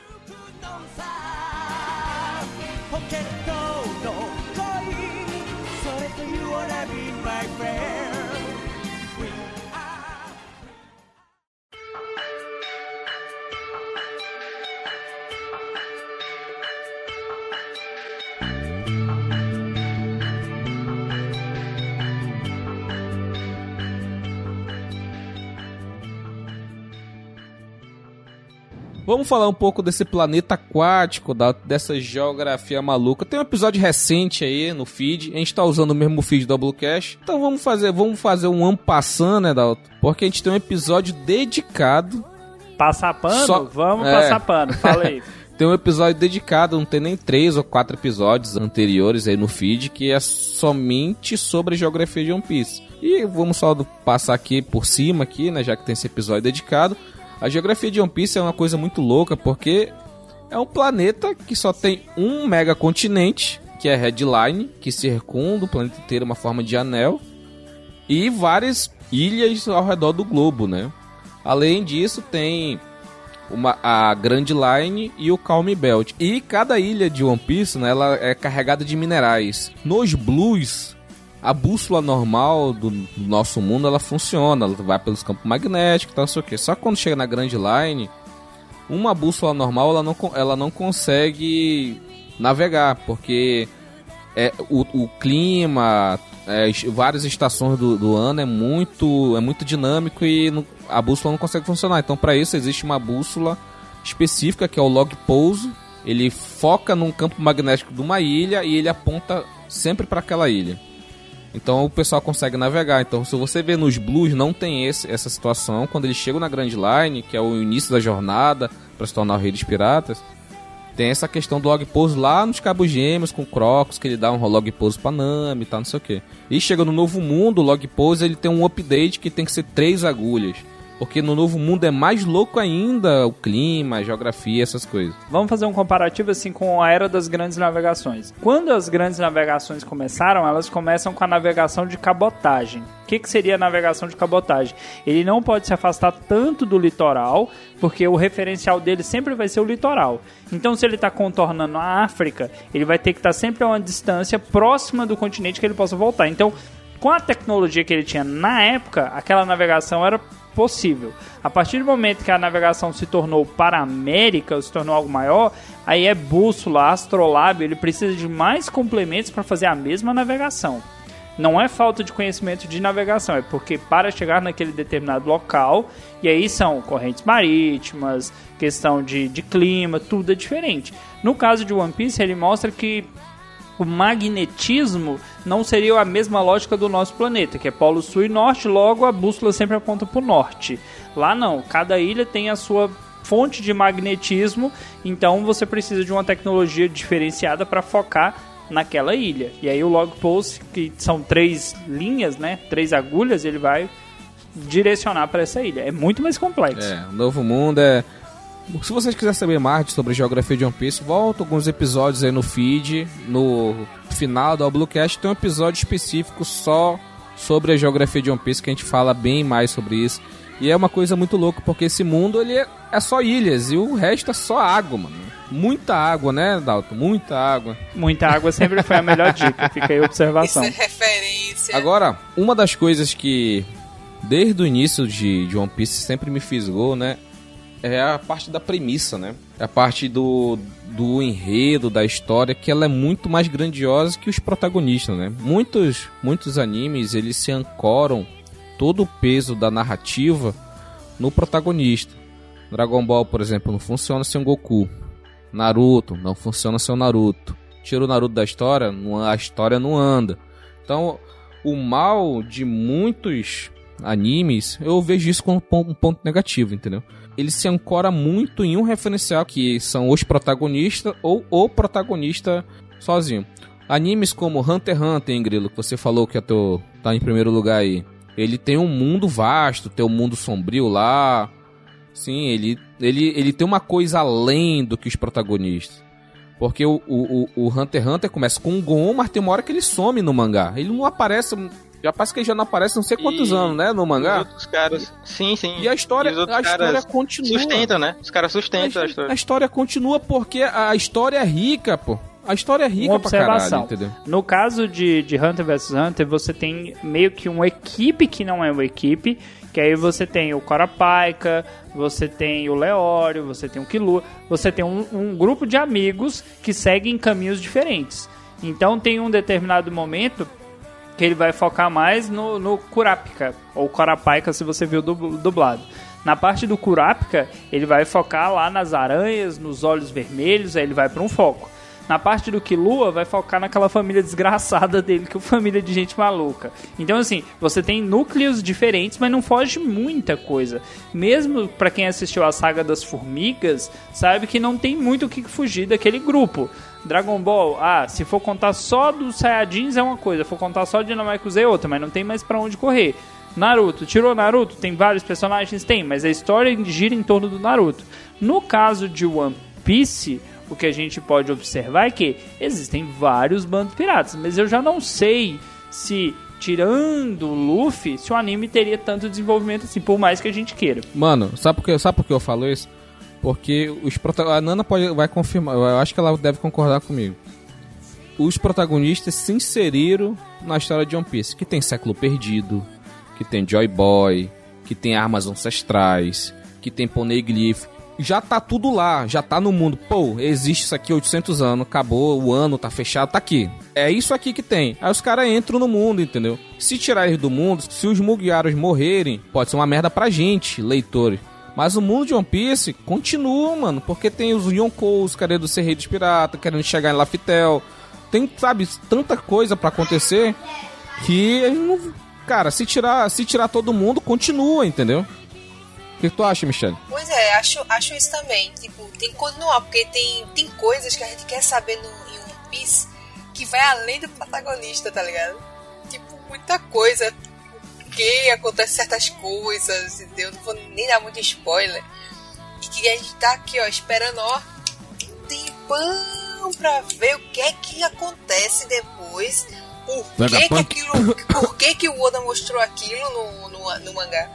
Vamos falar um pouco desse planeta aquático, da- dessa geografia maluca. Tem um episódio recente aí no feed. A gente tá usando o mesmo feed do Doublecast. Então vamos fazer, vamos fazer um ampassando, né, Dalton? Porque a gente tem um episódio dedicado
Passar pano?
Só-
Vamos
é.
passar pano. Fala aí.
Tem um episódio dedicado, não tem nem três ou quatro episódios anteriores aí no feed, que é somente sobre a geografia de One Piece. E vamos só passar aqui por cima aqui, né, já que tem esse episódio dedicado. A geografia de One Piece é uma coisa muito louca, porque é um planeta que só tem um mega continente, que é Headline, que circunda o planeta inteiro uma forma de anel, e várias ilhas ao redor do globo, né? Além disso, tem uma, a Grand Line e o Calm Belt. E cada ilha de One Piece, né, ela é carregada de minerais. Nos Blues, a bússola normal do, nosso mundo, ela funciona. Ela vai pelos campos magnéticos, tal, sei o quê. Só que quando chega na Grand Line, uma bússola normal, ela não, ela não consegue navegar, porque é, o, o clima, é, várias estações do, do ano é muito, é muito dinâmico e não- a bússola não consegue funcionar. Então, para isso, existe uma bússola específica que é o log pose. Ele foca num campo magnético de uma ilha e ele aponta sempre para aquela ilha. Então o pessoal consegue navegar. Então, se você vê nos Blues, não tem esse, essa situação. Quando eles chegam na Grand Line, que é o início da jornada para se tornar o Rei dos Piratas, tem essa questão do log pose lá nos Cabos Gêmeos com Crocus, que ele dá um log pose pra Nami e tal, não sei o que. E chega no Novo Mundo, o log pose ele tem um update que tem que ser três agulhas. Porque no Novo Mundo é mais louco ainda o clima, a geografia, essas coisas.
Vamos fazer um comparativo assim com a era das grandes navegações. Quando as grandes navegações começaram, elas começam com a navegação de cabotagem. O que, que seria a navegação de cabotagem? Ele não pode se afastar tanto do litoral, porque o referencial dele sempre vai ser o litoral. Então, se ele está contornando a África, ele vai ter que estar sempre a uma distância próxima do continente que ele possa voltar. Então, com a tecnologia que ele tinha na época, aquela navegação era possível. A partir do momento que a navegação se tornou para a América, se tornou algo maior, aí é bússola, astrolábio, ele precisa de mais complementos para fazer a mesma navegação. Não é falta de conhecimento de navegação, é porque para chegar naquele determinado local, e aí são correntes marítimas, questão de, de clima, tudo é diferente. No caso de One Piece, ele mostra que o magnetismo não seria a mesma lógica do nosso planeta, que é polo sul e norte, logo a bússola sempre aponta para o norte. Lá não, cada ilha tem a sua fonte de magnetismo, então você precisa de uma tecnologia diferenciada para focar naquela ilha. E aí o log post, que são três linhas, né, três agulhas, ele vai direcionar para essa ilha. É muito mais complexo.
É, o Novo Mundo é. Se vocês quiserem saber mais sobre a geografia de One Piece, volta alguns episódios aí no feed. No final do Bluecast tem um episódio específico só sobre a geografia de One Piece que a gente fala bem mais sobre isso. E é uma coisa muito louca, porque esse mundo ele é, é só ilhas e o resto é só água, mano. Muita água, né, Dalton? Muita água.
Muita água sempre foi a melhor dica. Fica aí a observação.
Isso é referência.
Agora, uma das coisas que desde o início de, de One Piece sempre me fisgou, né? É a parte da premissa, né? É a parte do, do enredo, da história, que ela é muito mais grandiosa que os protagonistas, né? Muitos, muitos animes, eles se ancoram todo o peso da narrativa no protagonista. Dragon Ball, por exemplo, não funciona sem o Goku. Naruto, não funciona sem o Naruto. Tira o Naruto da história, a história não anda. Então, o mal de muitos animes, eu vejo isso como um ponto negativo, entendeu? Ele se ancora muito em um referencial que são os protagonistas ou o protagonista sozinho. Animes como Hunter x Hunter, hein, Grilo, que você falou que é teu, tá em primeiro lugar aí. Ele tem um mundo vasto, tem um mundo sombrio lá. Sim, ele, ele, ele tem uma coisa além do que os protagonistas. Porque o, o, o- Hunter x Hunter começa com um Gon, mas tem uma hora que ele some no mangá. Ele não aparece. Já parece que ele já não aparece não sei quantos
E
anos, né? No
Os
mangá.
outros caras. Sim, sim.
E a história,
os outros
a história
caras
continua.
Sustentam, né? Os caras sustentam a
a
história.
história continua porque a história é rica, pô. A história é rica
Uma
pra caralho,
observação. No caso de, de Hunter vs Hunter, você tem meio que uma equipe que não é uma equipe, que aí você tem o Corapaika, você tem o Leório, você tem o Killua, você tem um, um grupo de amigos que seguem caminhos diferentes. Então tem um determinado momento que ele vai focar mais no, no Kurapika, ou Corapaika se você viu dub- dublado. Na parte do Kurapika, ele vai focar lá nas aranhas, nos olhos vermelhos, aí ele vai para um foco. Na parte do Killua, vai focar naquela família desgraçada dele, que é uma família de gente maluca. Então, assim, você tem núcleos diferentes, mas não foge muita coisa. Mesmo pra quem assistiu a saga das formigas, sabe que não tem muito o que fugir daquele grupo. Dragon Ball, ah, se for contar só dos Saiyajins é uma coisa, se for contar só de Dynamite é outra, mas não tem mais pra onde correr. Naruto, tirou Naruto, tem vários personagens? Tem, mas a história gira em torno do Naruto. No caso de One Piece, o que a gente pode observar é que existem vários bandos piratas, mas eu já não sei se, tirando o Luffy, se o anime teria tanto desenvolvimento assim, por mais que a gente queira.
Mano, sabe por que, sabe por que eu falo isso? Porque os prota- a Nana pode, vai confirmar, eu acho que ela deve concordar comigo. Os protagonistas se inseriram na história de One Piece, que tem século perdido, que tem Joy Boy, que tem armas ancestrais, que tem Poneglyph. Já tá tudo lá, já tá no mundo. Pô, existe isso aqui há 800 anos, acabou, o ano tá fechado, tá aqui. É isso aqui que tem. Aí os caras entram no mundo, entendeu? Se tirar eles do mundo, se os Mugiaros morrerem, pode ser uma merda pra gente, leitores. Mas o mundo de One Piece continua, mano, porque tem os Yonkous querendo ser rei dos piratas, querendo chegar em Laftel. Tem, sabe, tanta coisa pra acontecer que, não- cara, se tirar, se tirar todo mundo, continua, entendeu? O que, que tu acha, Michelle?
Pois é, acho, acho isso também. Tipo, tem que continuar, porque tem, tem coisas que a gente quer saber no, em One Piece que vai além do protagonista, tá ligado? Tipo, muita coisa. Que acontece certas coisas, entendeu? Não vou nem dar muito spoiler. E que a gente tá aqui, ó, esperando, ó, um tempão pra ver o que é que acontece depois. Por que, que aquilo. Por que, que o Oda mostrou aquilo no, no, no mangá?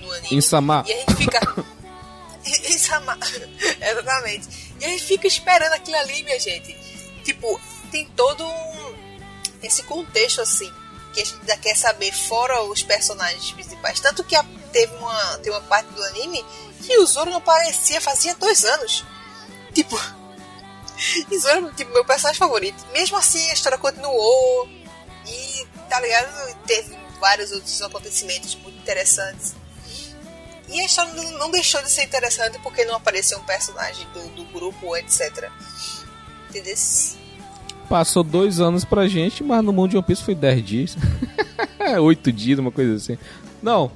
No anime.
Insama.
E a gente fica. Isso é ma- Exatamente. E a gente fica esperando aquilo ali, minha gente. Tipo, tem todo um... esse contexto assim. Que a gente ainda quer saber, fora os personagens principais. Tanto que a- teve uma, tem uma parte do anime que o Zoro não aparecia fazia dois anos. Tipo. E Zoro, tipo, meu personagem favorito. Mesmo assim, a história continuou. E, tá ligado? Teve vários outros acontecimentos muito interessantes. E a história não, não deixou de ser interessante porque não apareceu um personagem do, do grupo, etc. Entendeu?
Passou dois anos pra gente, mas no mundo de One Piece foi 10 dias. Oito dias, uma coisa assim. Não,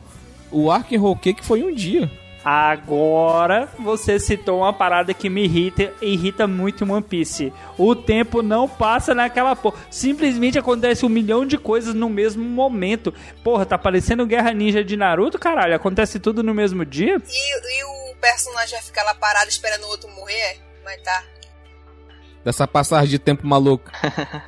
o Ark and Roll Cake foi um dia.
Agora você citou uma parada que me irrita, irrita muito em One Piece. O tempo não passa naquela porra. Simplesmente acontece um milhão de coisas no mesmo momento. Porra, tá parecendo Guerra Ninja de Naruto, caralho. Acontece tudo no mesmo dia.
E, e o personagem vai ficar lá parado esperando o outro morrer? Mas tá.
Dessa passagem de tempo maluca.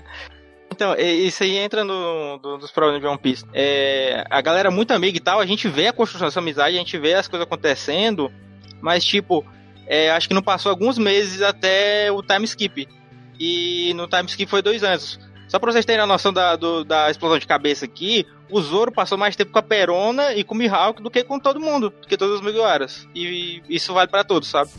Então, é- isso aí entra no, do- dos problemas de One Piece. É, a galera é muito amiga e tal, a gente vê a construção dessa amizade, a gente vê as coisas acontecendo, mas tipo, é, acho que não passou alguns meses até o time skip. E no time skip foi dois anos. Só pra vocês terem a noção da, do- da explosão de cabeça aqui, o Zoro passou mais tempo com a Perona e com o Mihawk do que com todo mundo, do que todos os Mugiwaras. E isso vale pra todos, sabe?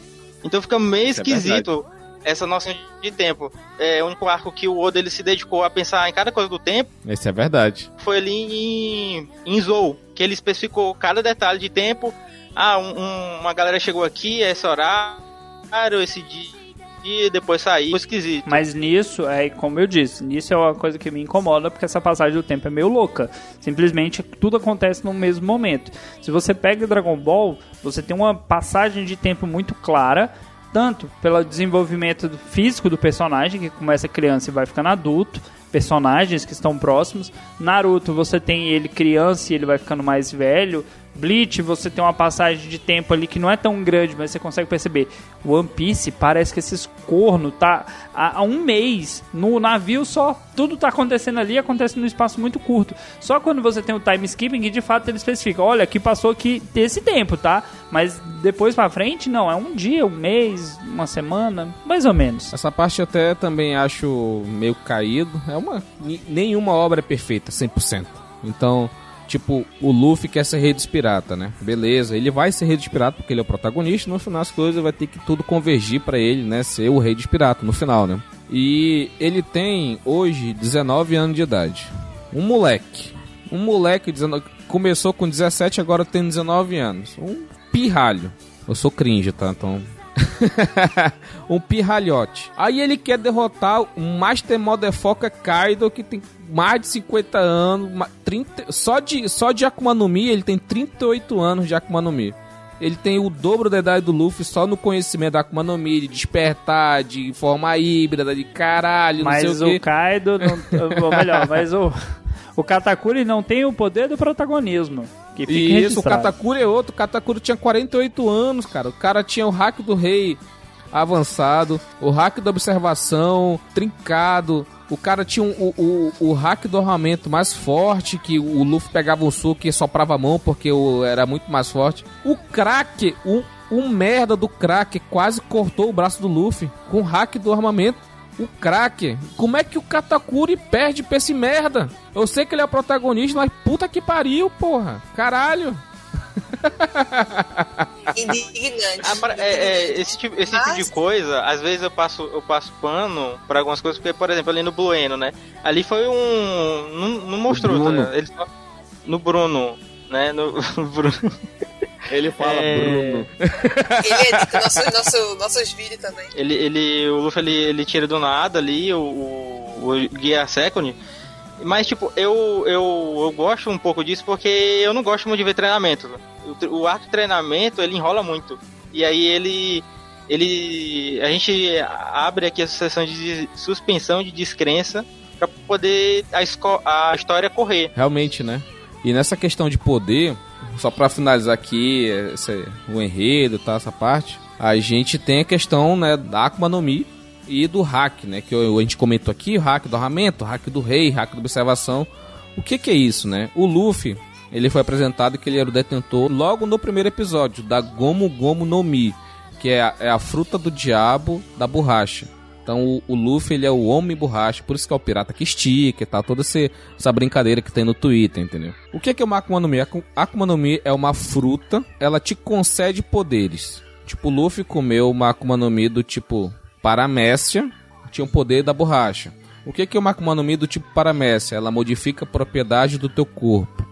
Então fica meio
Isso é
esquisito essa noção de tempo. É, o único arco que o Oda ele se dedicou a pensar em cada coisa do tempo
Isso é verdade.
foi ali em, em Zou, que ele especificou cada detalhe de tempo. Ah, um- um- uma galera chegou aqui, esse horário, esse dia, e depois saiu. Foi esquisito.
Mas nisso, é como eu disse, nisso é uma coisa que me incomoda porque essa passagem do tempo é meio louca. Simplesmente tudo acontece no mesmo momento. Se você pega Dragon Ball, você tem uma passagem de tempo muito clara, tanto pelo desenvolvimento físico do personagem, que começa criança e vai ficando adulto, personagens que estão próximos. Naruto, você tem ele criança e ele vai ficando mais velho. Bleach, você tem uma passagem de tempo ali que não é tão grande, mas você consegue perceber. One Piece parece que esses corno tá há, um mês no navio só. Tudo tá acontecendo ali, acontece num espaço muito curto. Só quando você tem o time skipping de fato ele especifica, olha, aqui passou aqui desse tempo, tá? Mas depois pra frente, não, é um dia, um mês, uma semana, mais ou menos.
Essa parte até também acho meio caído. É uma. Nenhuma obra é perfeita, 100%. Então, tipo, o Luffy quer ser rei dos piratas, né? Beleza, ele vai ser rei dos piratas porque ele é o protagonista. No final das coisas vai ter que tudo convergir pra ele, né? Ser o rei dos piratas no final, né? E ele tem hoje 19 anos de idade. Um moleque. Um moleque 19, começou com 17, agora tem 19 anos. Um pirralho. Eu sou cringe, tá? Então um pirralhote. Aí ele quer derrotar o Master Motherfucker Kaido, que tem mais de 50 anos, ma- 30, só, de, só de Akuma no Mi, ele tem 38 anos de Akuma no Mi. Ele tem o dobro da idade do Luffy só no conhecimento da Akuma no Mi, de despertar, de forma híbrida, de caralho,
Mas
não sei o
o
quê.
Kaido, não, ou melhor, mas o, o Katakuri não tem o poder do protagonismo. Que fica
isso, o
registrado.
Katakuri é outro. O Katakuri tinha 48 anos, cara. O cara tinha o hack do rei avançado, o hack da observação trincado. O cara tinha um- o, o, o hack do armamento mais forte, que o Luffy pegava um soco e soprava a mão porque o, era muito mais forte. O crack, o, o merda do crack quase cortou o braço do Luffy com o hack do armamento. O crack, como é que o Katakuri perde pra esse merda? Eu sei que ele é o protagonista, mas puta que pariu, porra. Caralho.
Indignante.
Ah, é, é, esse tipo, esse tipo
Mas-
de coisa, às vezes eu passo, eu passo pano pra algumas coisas, porque, por exemplo, ali no Blueno, né? Ali foi um. Não, não mostrou, tá? Ele só- no Bruno, né? No, no Bruno.
Ele fala
É.
Bruno.
Ele edita nosso, nosso, nossos vídeos também.
Ele, ele, o Luffy ele, ele tira do nada ali o, o, o Guia Second. Mas, tipo, eu, eu, eu gosto um pouco disso porque eu não gosto muito de ver treinamento. O, o arco de treinamento ele enrola muito. E aí ele. ele a gente abre aqui essa sessão de suspensão de descrença pra poder a, a história correr.
Realmente, né? E nessa questão de poder, só pra finalizar aqui esse, o enredo, tá, essa parte, a gente tem a questão, né, da Akuma no Mi e do hack, né, que a gente comentou aqui, o hack do armamento, o hack do rei, hack da observação. O que que é isso, né? O Luffy, ele foi apresentado que ele era o detentor logo no primeiro episódio da Gomu Gomu no Mi, que é a, é a fruta do diabo da borracha. Então o, o Luffy ele é o homem borracha, por isso que é o pirata que estica e tal, toda esse- essa brincadeira que tem no Twitter, entendeu? O que é, que é uma Akuma no Mi? Akuma no Mi é uma fruta, ela te concede poderes. Tipo, o Luffy comeu uma Akuma no Mi do tipo Paramécia, tinha o poder da borracha. O que é, que é uma Akuma no Mi do tipo Paramécia? Ela modifica a propriedade do teu corpo.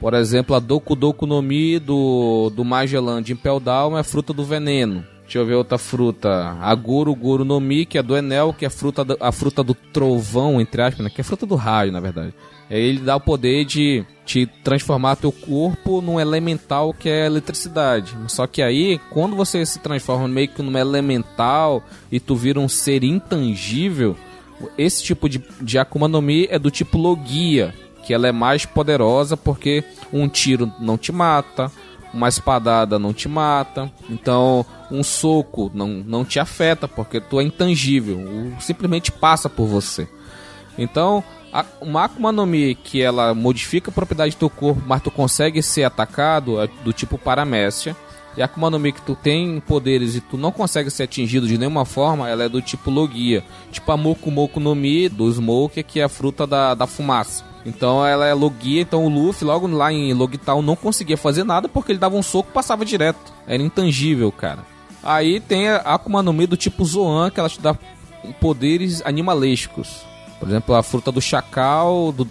Por exemplo, a Doku Doku no Mi do, do Magellan de Impel Down é fruta do veneno. Deixa eu ver outra fruta. A Goro no Mi, que é do Enel, que é a fruta do, a fruta do trovão, entre aspas, né? Que é a fruta do raio, na verdade. Aí ele dá o poder de te transformar teu corpo num elemental que é eletricidade. Só que aí, quando você se transforma meio que num elemental e tu vira um ser intangível, esse tipo de, de Akuma no Mi é do tipo Logia, que ela é mais poderosa porque um tiro não te mata, uma espadada não te mata, então um soco não, não te afeta porque tu é intangível, simplesmente passa por você. Então, a, uma Akuma no Mi que ela modifica a propriedade do teu corpo, mas tu consegue ser atacado, é do tipo Paramécia. E a Akuma no Mi que tu tem poderes e tu não consegue ser atingido de nenhuma forma, ela é do tipo Logia. Tipo a Moku Moku no Mi do Smoke, que é a fruta da, da fumaça. Então ela é Logia, então o Luffy logo lá em Logital não conseguia fazer nada porque ele dava um soco e passava direto. Era intangível, cara. Aí tem a Akuma no Mi do tipo Zoan, que ela te dá poderes animalescos. Por exemplo, a fruta do chacal, do,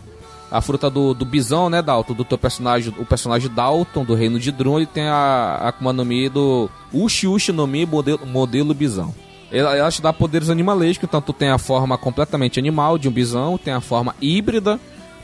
a fruta do, do bisão, né, Dalton? Do teu personagem, o personagem Dalton, do reino de Drum, ele tem a, a Akuma no Mi do Ushi Ushi no Mi modelo, modelo bisão. Ela, ela te dá poderes animalescos, então tu tem a forma completamente animal de um bisão, tem a forma híbrida,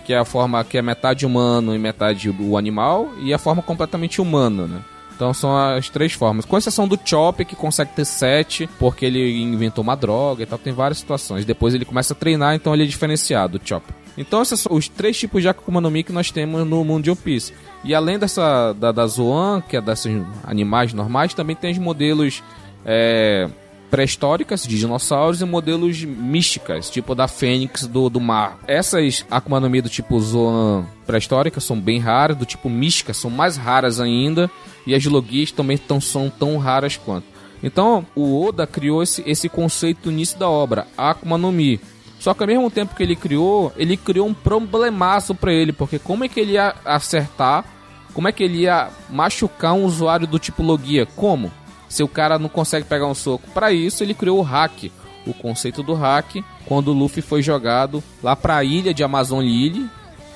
que é a forma que é metade humano e metade o animal, e a forma completamente humana, né? Então são as três formas. Com exceção do Chopper, que consegue ter sete, porque ele inventou uma droga e tal. Tem várias situações. Depois ele começa a treinar, então ele é diferenciado, o Chopper. Então esses são os três tipos de Akuma no Mi que nós temos no mundo de One Piece. E além dessa da, da Zoan, que é desses animais normais, também tem os modelos é, pré-históricas de dinossauros e modelos místicas, tipo da Fênix do, do mar. Essas Akuma no Mi do tipo Zoan pré-históricas são bem raras, do tipo mística são mais raras ainda, e as Logias também tão, são tão raras quanto. Então, o Oda criou esse, esse conceito no início da obra, Akuma no Mi. Só que ao mesmo tempo que ele criou, ele criou um problemaço pra ele, porque como é que ele ia acertar, como é que ele ia machucar um usuário do tipo Logia? Como? Se o cara não consegue pegar um soco. Para isso, ele criou o hack. O conceito do hack, quando o Luffy foi jogado lá pra ilha de Amazon Lily,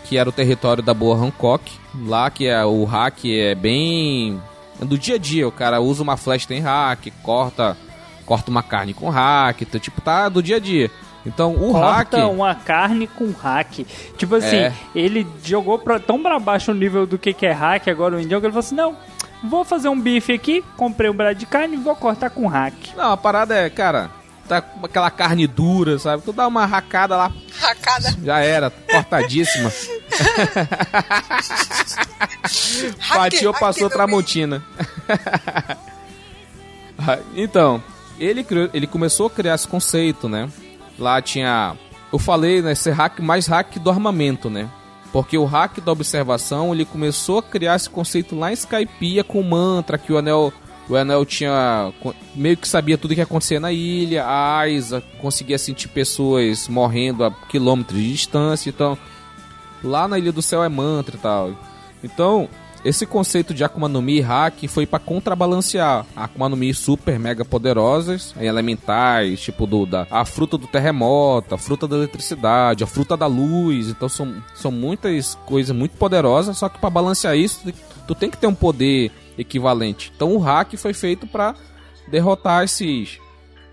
que era o território da boa Hancock. Lá que é o hack é bem é do dia a dia, o cara usa uma flecha tem hack, corta corta uma carne com hack, então, tipo tá do dia a dia. Então o hack
Corta uma carne com hack. Tipo assim,
É.
ele jogou pra, tão pra baixo o nível do que, que é hack agora o Indião que ele falou assim: não, vou fazer um bife aqui, comprei um braço de carne e vou cortar com hack.
Não, a parada é, cara, tá com aquela carne dura, sabe? Tu dá uma racada lá,
Racada.
já era, cortadíssima. Fatiou,
hack
passou Tramontina. Então, ele, criou, ele começou a criar esse conceito, né? Lá tinha. Eu falei, né? Ser hack mais hack do armamento, né? Porque o hack da observação ele começou a criar esse conceito lá em Skypiea com o mantra que o anel. O Anel tinha. meio que sabia tudo que ia acontecer na ilha. A Aiza conseguia sentir pessoas morrendo a quilômetros de distância. Então, lá na Ilha do Céu é mantra e tal. Então, esse conceito de Akuma no Mi e hack foi para contrabalancear Akuma no Mi super mega poderosas, em elementais, tipo do da a fruta do terremoto, a fruta da eletricidade, a fruta da luz. Então são, são muitas coisas muito poderosas, só que para balancear isso, tu tem que ter um poder equivalente. Então o hack foi feito para derrotar esses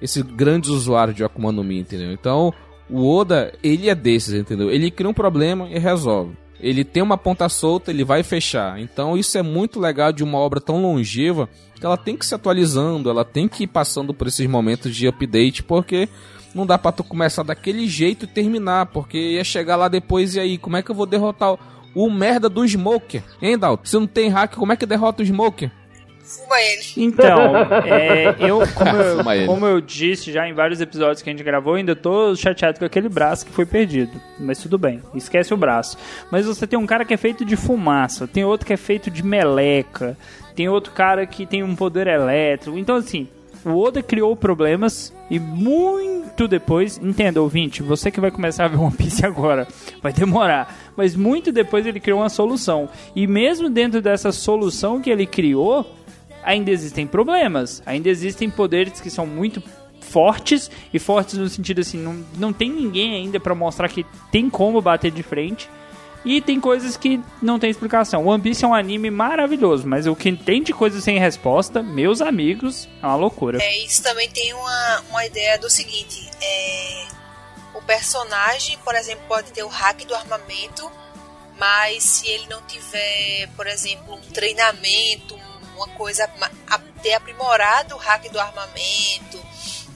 esses grandes usuários de Akuma no Mi, entendeu? Então, o Oda, ele é desses, entendeu? Ele cria um problema e resolve. Ele tem uma ponta solta, ele vai fechar. Então, isso é muito legal de uma obra tão longeva, que ela tem que se atualizando, ela tem que ir passando por esses momentos de update, porque não dá pra tu começar daquele jeito e terminar, porque ia chegar lá depois e aí, como é que eu vou derrotar o, o merda do Smoker? Hein, Dalton? Se não tem hack, como é que derrota o Smoker?
Fuma ele.
Então, é, eu, como eu, como eu disse já em vários episódios que a gente gravou, ainda tô chateado com aquele braço que foi perdido. Mas tudo bem, esquece o braço. Mas você tem um cara que é feito de fumaça, tem outro que é feito de meleca, tem outro cara que tem um poder elétrico. Então, assim, o Oda criou problemas e muito depois, entenda, ouvinte, você que vai começar a ver One Piece agora, vai demorar, mas muito depois ele criou uma solução. E mesmo dentro dessa solução que ele criou, ainda existem problemas, ainda existem poderes que são muito fortes e fortes no sentido assim, não, não tem ninguém ainda pra mostrar que tem como bater de frente. E tem coisas que não tem explicação. One Piece é um anime maravilhoso, mas o que tem de coisas sem resposta, meus amigos, é uma loucura.
É, isso também tem uma, uma ideia do seguinte: é, o personagem, por exemplo, pode ter o hack do armamento, mas se ele não tiver, por exemplo, um treinamento, uma coisa, ter aprimorado o hack do armamento,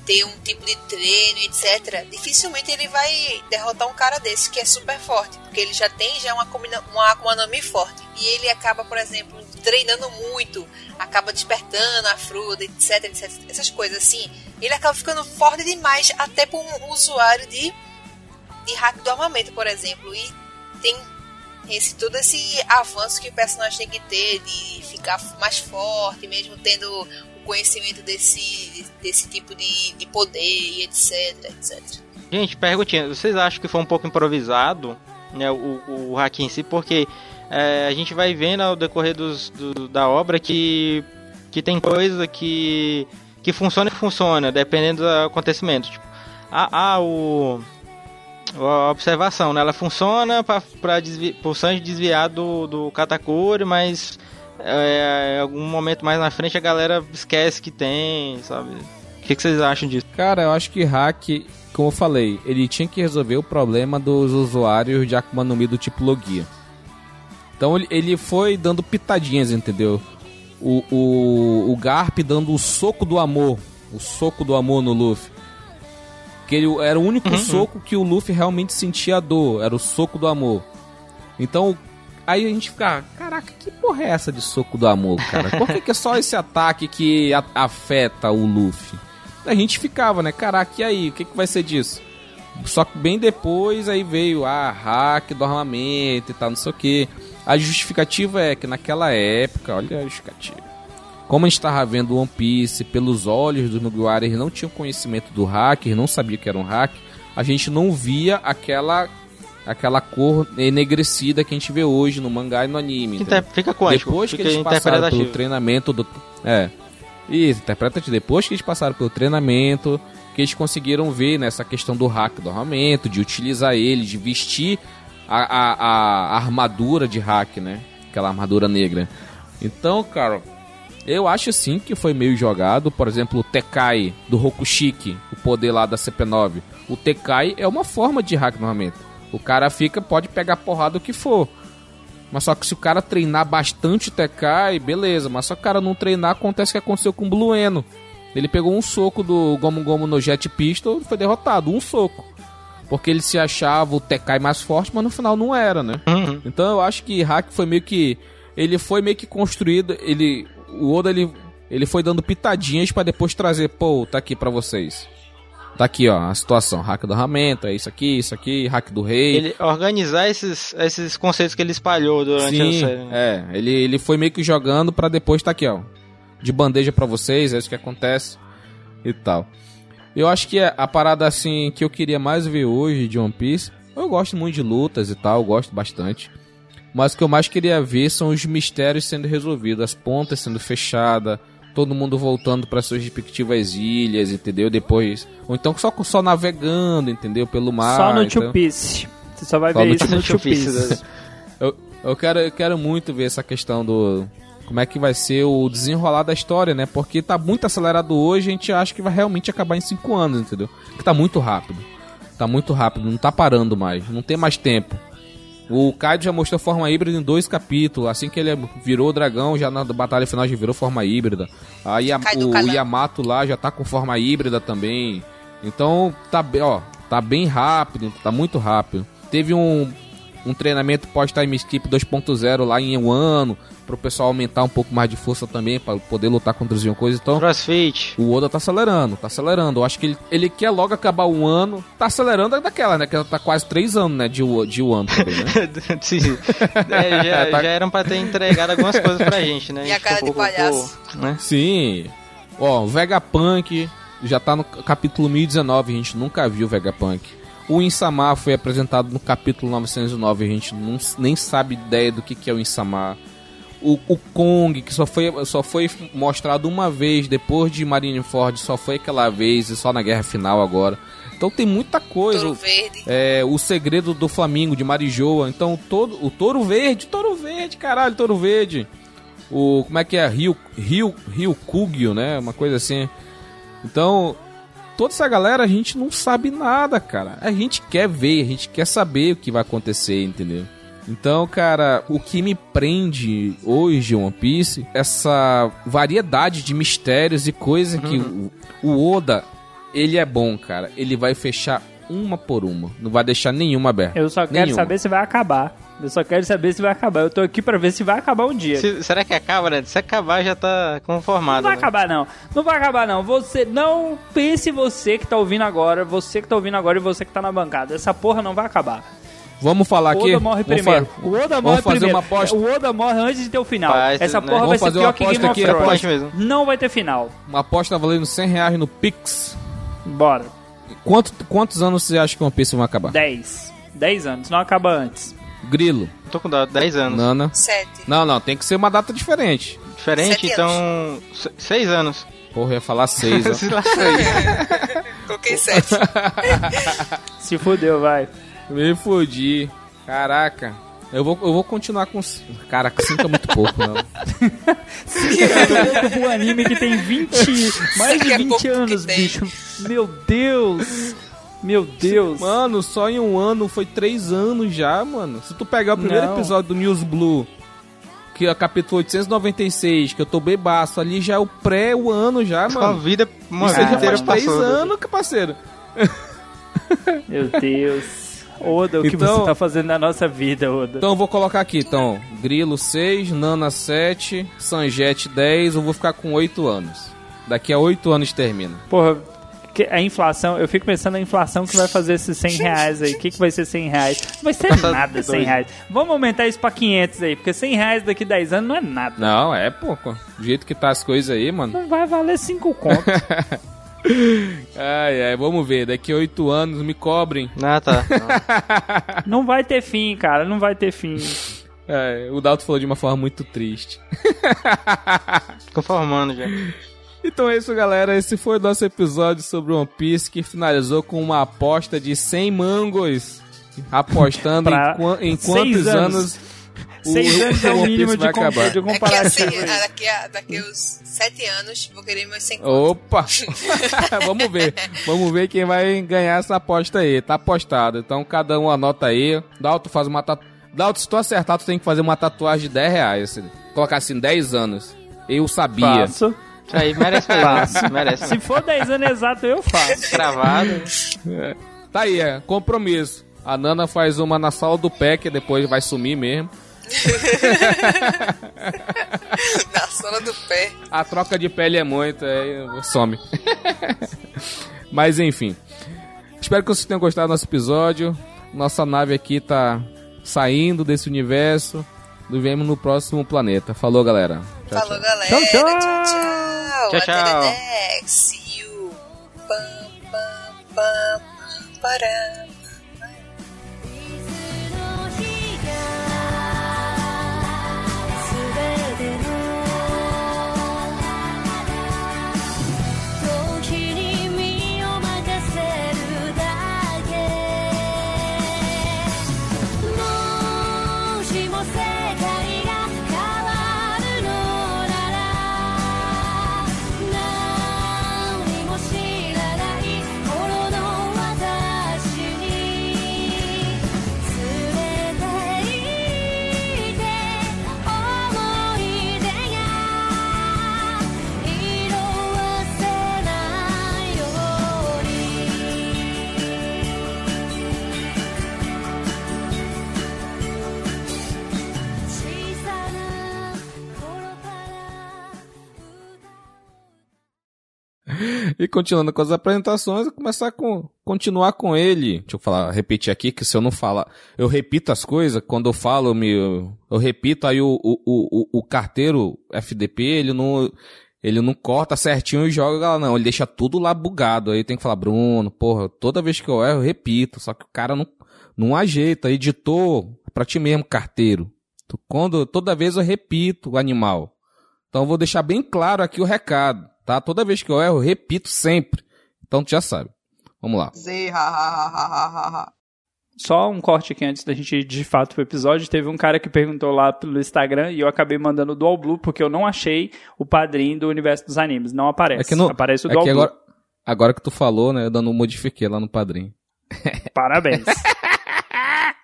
ter um tipo de treino, etc., dificilmente ele vai derrotar um cara desse que é super forte, porque ele já tem já uma, uma Akuma no forte. E ele acaba, por exemplo, treinando muito, acaba despertando a fruta, etc, etc, essas coisas assim. Ele acaba ficando forte demais, até para um usuário de, de hack do armamento, por exemplo. E tem esse todo esse avanço que o personagem tem que ter de ficar mais forte, mesmo tendo o conhecimento desse, desse tipo de, de poder e etc, etc.
Gente, perguntinha, vocês acham que foi um pouco improvisado, né, o, o hack em si, porque é, a gente vai vendo ao decorrer dos, do- da obra que, que tem coisa que, que funciona e funciona, dependendo do acontecimento. Tipo, a, a, o, a observação, né, ela funciona para o Sanji desviar do, do Katakuri, mas é, algum momento mais na frente a galera esquece que tem, sabe? O que, que vocês acham disso?
Cara, eu acho que hack, como eu falei, ele tinha que resolver o problema dos usuários de Akuma no Mi do tipo Logia. Então ele, ele foi dando pitadinhas, entendeu? O, o, o Garp dando o soco do amor. O soco do amor no Luffy. Que ele era o único soco que o Luffy realmente sentia dor. Era o soco do amor. Então, aí a gente fica, caraca, que porra é essa de soco do amor, cara? Por que, que é só esse ataque que a- afeta o Luffy? A gente ficava, né? Caraca, e aí? O que, que vai ser disso? Só que bem depois aí veio a hack do armamento e tal, não sei o que. A justificativa é que naquela época, olha a justificativa. Como a gente estava vendo One Piece pelos olhos dos Mugiwara, eles não tinham conhecimento do hack, eles não sabiam que era um hack, a gente não via aquela aquela cor enegrecida que a gente vê hoje no mangá e no anime. entendeu?
Inter- fica quântico,
Depois que eles passaram pelo treinamento do. É. Isso, interpretativo. Depois que eles passaram pelo treinamento, que eles conseguiram ver nessa questão do hack do armamento, de utilizar ele, de vestir a, a, a armadura de hack, né? Aquela armadura negra. Então, cara, eu acho sim que foi meio jogado. Por exemplo, o Tekai do Rokushiki, o poder lá da CP9. O Tekai é uma forma de hack no armamento. O cara fica, pode pegar porrada o que for. Mas só que se o cara treinar bastante o Tekai, beleza. Mas só que o cara não treinar, acontece o que aconteceu com o Blueno. Ele pegou um soco do Gomu Gomu no Jet Pistol e foi derrotado. Um soco. Porque ele se achava o Tekai mais forte, mas no final não era, né?
Uhum.
Então eu acho que Hack foi meio que. Ele foi meio que construído. Ele. O Oda ele, ele foi dando pitadinhas pra depois trazer, pô, tá aqui pra vocês. Tá aqui, ó, a situação. Hack do armamento, é isso aqui, isso aqui, hack do rei.
Ele organizar esses, esses conceitos que ele espalhou durante a
Sim,
série. né?
é. Ele, ele foi meio que jogando pra depois tá aqui, ó. De bandeja pra vocês, é isso que acontece e tal. Eu acho que a parada assim que eu queria mais ver hoje de One Piece, eu gosto muito de lutas e tal, gosto bastante. Mas o que eu mais queria ver são os mistérios sendo resolvidos, as pontas sendo fechadas, todo mundo voltando para suas respectivas ilhas, entendeu? Depois, ou então só só navegando, entendeu? Pelo mar.
Só no
então...
Two Piece. Você só vai
Só
ver
no
isso no Two
Piece,
Piece.
Eu, eu, quero, eu quero muito ver essa questão do. Como é que vai ser o desenrolar da história, né? Porque tá muito acelerado hoje, a gente acha que vai realmente acabar em 5 anos, entendeu? Que tá muito rápido. Tá muito rápido, não tá parando mais, não tem mais tempo. O Kaido já mostrou forma híbrida em dois capítulos. Assim que ele virou dragão, já na batalha final já virou forma híbrida. Aí a- o
Kalan.
Yamato lá já tá com forma híbrida também. Então tá bem, ó, tá bem rápido, tá muito rápido. Teve um, um treinamento pós-time skip 2.0 lá em um ano, pro pessoal aumentar um pouco mais de força também, para poder lutar contra os Yonkos. Então,
Crossfit.
o Oda tá acelerando, tá acelerando. Eu acho que ele, ele quer logo acabar um ano. Tá acelerando daquela, né? Que ela tá quase três anos, né? De, de One também, né?
Sim. É, já,
Tá-
já eram pra ter entregado algumas coisas pra gente, né?
E a cara de
Ficou,
palhaço.
pô, né?
Sim. Ó, o Vegapunk já tá no capítulo 1019, a gente nunca viu o Vegapunk. O Insama foi apresentado no capítulo 909, a gente não, nem sabe ideia do que, que é o Insama. O, o Kong, que só foi, só foi mostrado uma vez depois de Marineford, só foi aquela vez e só na guerra final agora. Então tem muita coisa.
Touro Verde.
É, o segredo do Flamingo de Marijoa. Então todo o Touro Verde, Touro Verde, caralho, Touro Verde. O como é que é Rio Rio Rio Kugyo, né? Uma coisa assim. Então, toda essa galera a gente não sabe nada, cara. A gente quer ver, a gente quer saber o que vai acontecer, entendeu? Então, cara, o que me prende hoje One Piece, essa variedade de mistérios e coisas que o, o Oda, ele é bom, cara. Ele vai fechar uma por uma, não vai deixar nenhuma aberta.
Eu só quero
Nenhuma.
saber se vai acabar. Eu só quero saber se vai acabar. Eu tô aqui pra ver se vai acabar um dia.
Se- será que acaba, né? Se acabar, já tá
Não
conformado.
vai
né?
acabar, não. Não vai acabar, não. Você não pense você que tá ouvindo agora, você que tá ouvindo agora e você que tá na bancada. Essa porra não vai acabar.
Vamos falar
O
aqui.
Oda morre primeiro. O Oda
vamos
morre
fazer
primeiro.
uma aposta.
O Oda morre antes de ter o final.
Faz,
Essa
né?
porra
Vamos
vai ser
fazer
pior
uma
que Game
aposta
of
aqui,
Thrones.
aposta mesmo.
Não vai ter final.
Uma aposta valendo 100 reais no Pix.
Bora.
Quanto, quantos anos você acha que One Piece vai acabar?
10. 10 anos. Não acaba antes.
Grilo,
Tô com dó, 10 anos.
Nana.
Sete.
Não, não, tem que ser uma data diferente.
Diferente,
Sete
então. 6 anos.
Porra, eu ia falar seis. ó.
Se lasca aí.
Coloquei sete.
Se fudeu, vai.
Me fodi. Caraca. Eu vou, eu vou continuar com. Caraca, cinco é muito pouco, não.
o anime que tem 20. Mais de
Daqui a
20
pouco que
anos, bicho. Meu Deus. Meu Deus.
Mano, só em um ano foi três anos já, mano. Se tu pegar o primeiro
Não.
episódio do News Blue, que é o capítulo 896, que eu tô bebaço, ali já é o pré, o ano já, mano. Isso
vida
aí já faz três
passou.
anos, parceiro.
Meu Deus. Oda, o que
Então-
você tá fazendo na nossa vida, Oda?
Então eu vou colocar aqui, então. Grilo 6, Nana 7, Sanjete 10, eu vou ficar com 8 anos. Daqui a 8 anos termina.
Porra, que- a inflação, eu fico pensando na inflação que vai fazer esses 100 reais aí. O que, que vai ser 100 reais? Não vai ser nada 100
dois.
reais. Vamos aumentar isso pra 500 aí, porque 100 reais daqui a 10 anos não é nada.
Não, é, pô. Do jeito que tá as coisas aí, mano.
Não vai valer 5 contos.
Ai, ai, vamos ver. Daqui a 8 anos me cobrem.
Ah, tá. Não.
vai ter fim, cara, não vai ter fim.
É, o Dalton falou de uma forma muito triste.
Conformando já.
Então é isso, galera. Esse foi o nosso episódio sobre One Piece que finalizou com uma aposta de 100 mangos. Apostando em, qua- em quantos
anos.
anos. O-
6 anos é o mínimo de,
vai
com,
acabar.
de
Daqui a,
comparativo. aí.
daqui, a, daqui a uns sete anos, vou querer meus 100 contos.
Opa! Vamos ver. Vamos ver quem vai ganhar essa aposta aí. Tá apostado. Então cada um anota aí. Dalton faz uma tatuagem. Dalton, se tu acertar, tu tem que fazer uma tatuagem de 10 reais. assim. Colocar assim, 10 anos. Eu sabia.
Faço.
Isso aí merece.
Faço.
merece
Se for 10 anos exato, eu faço.
Cravado.
Tá aí, é. Compromisso. A Nana faz uma na sala do pé, que depois vai sumir mesmo.
Na sola do pé.
A troca de pele é muito, aí some. Mas enfim. Espero que vocês tenham gostado do nosso episódio. Nossa nave aqui tá saindo desse universo. Nos vemos no próximo planeta. Falou, galera. Tchau,
Falou,
tchau.
galera.
Tchau, tchau.
Tchau, tchau.
Tchau,
Até
tchau.
Pam, pam, pam, param.
E continuando com as apresentações, começar com continuar com ele. Deixa eu falar, repetir aqui que se eu não falar, eu repito as coisas, quando eu falo, eu, me, eu repito, aí o, o, o, o carteiro FDP, ele não ele não corta certinho e joga lá, não, ele deixa tudo lá bugado. Aí tem que falar, Bruno, porra, toda vez que eu erro, eu repito, só que o cara não não ajeita, editor, pra ti mesmo, carteiro. Quando toda vez eu repito o animal. Então eu vou deixar bem claro aqui o recado, tá? Toda vez que eu erro, eu repito sempre. Então tu já sabe. Vamos lá.
Z, ha, ha, ha, ha, ha, ha, ha.
Só um corte aqui antes da gente ir de fato pro episódio. Teve um cara que perguntou lá pelo Instagram e eu acabei mandando o Dual Blue porque eu não achei o padrinho do universo dos animes. Não aparece.
É que no-
Aparece o
É
Dual
que
Blue.
agora, agora que tu falou, né? Eu dando modifiquei lá no padrinho.
Parabéns.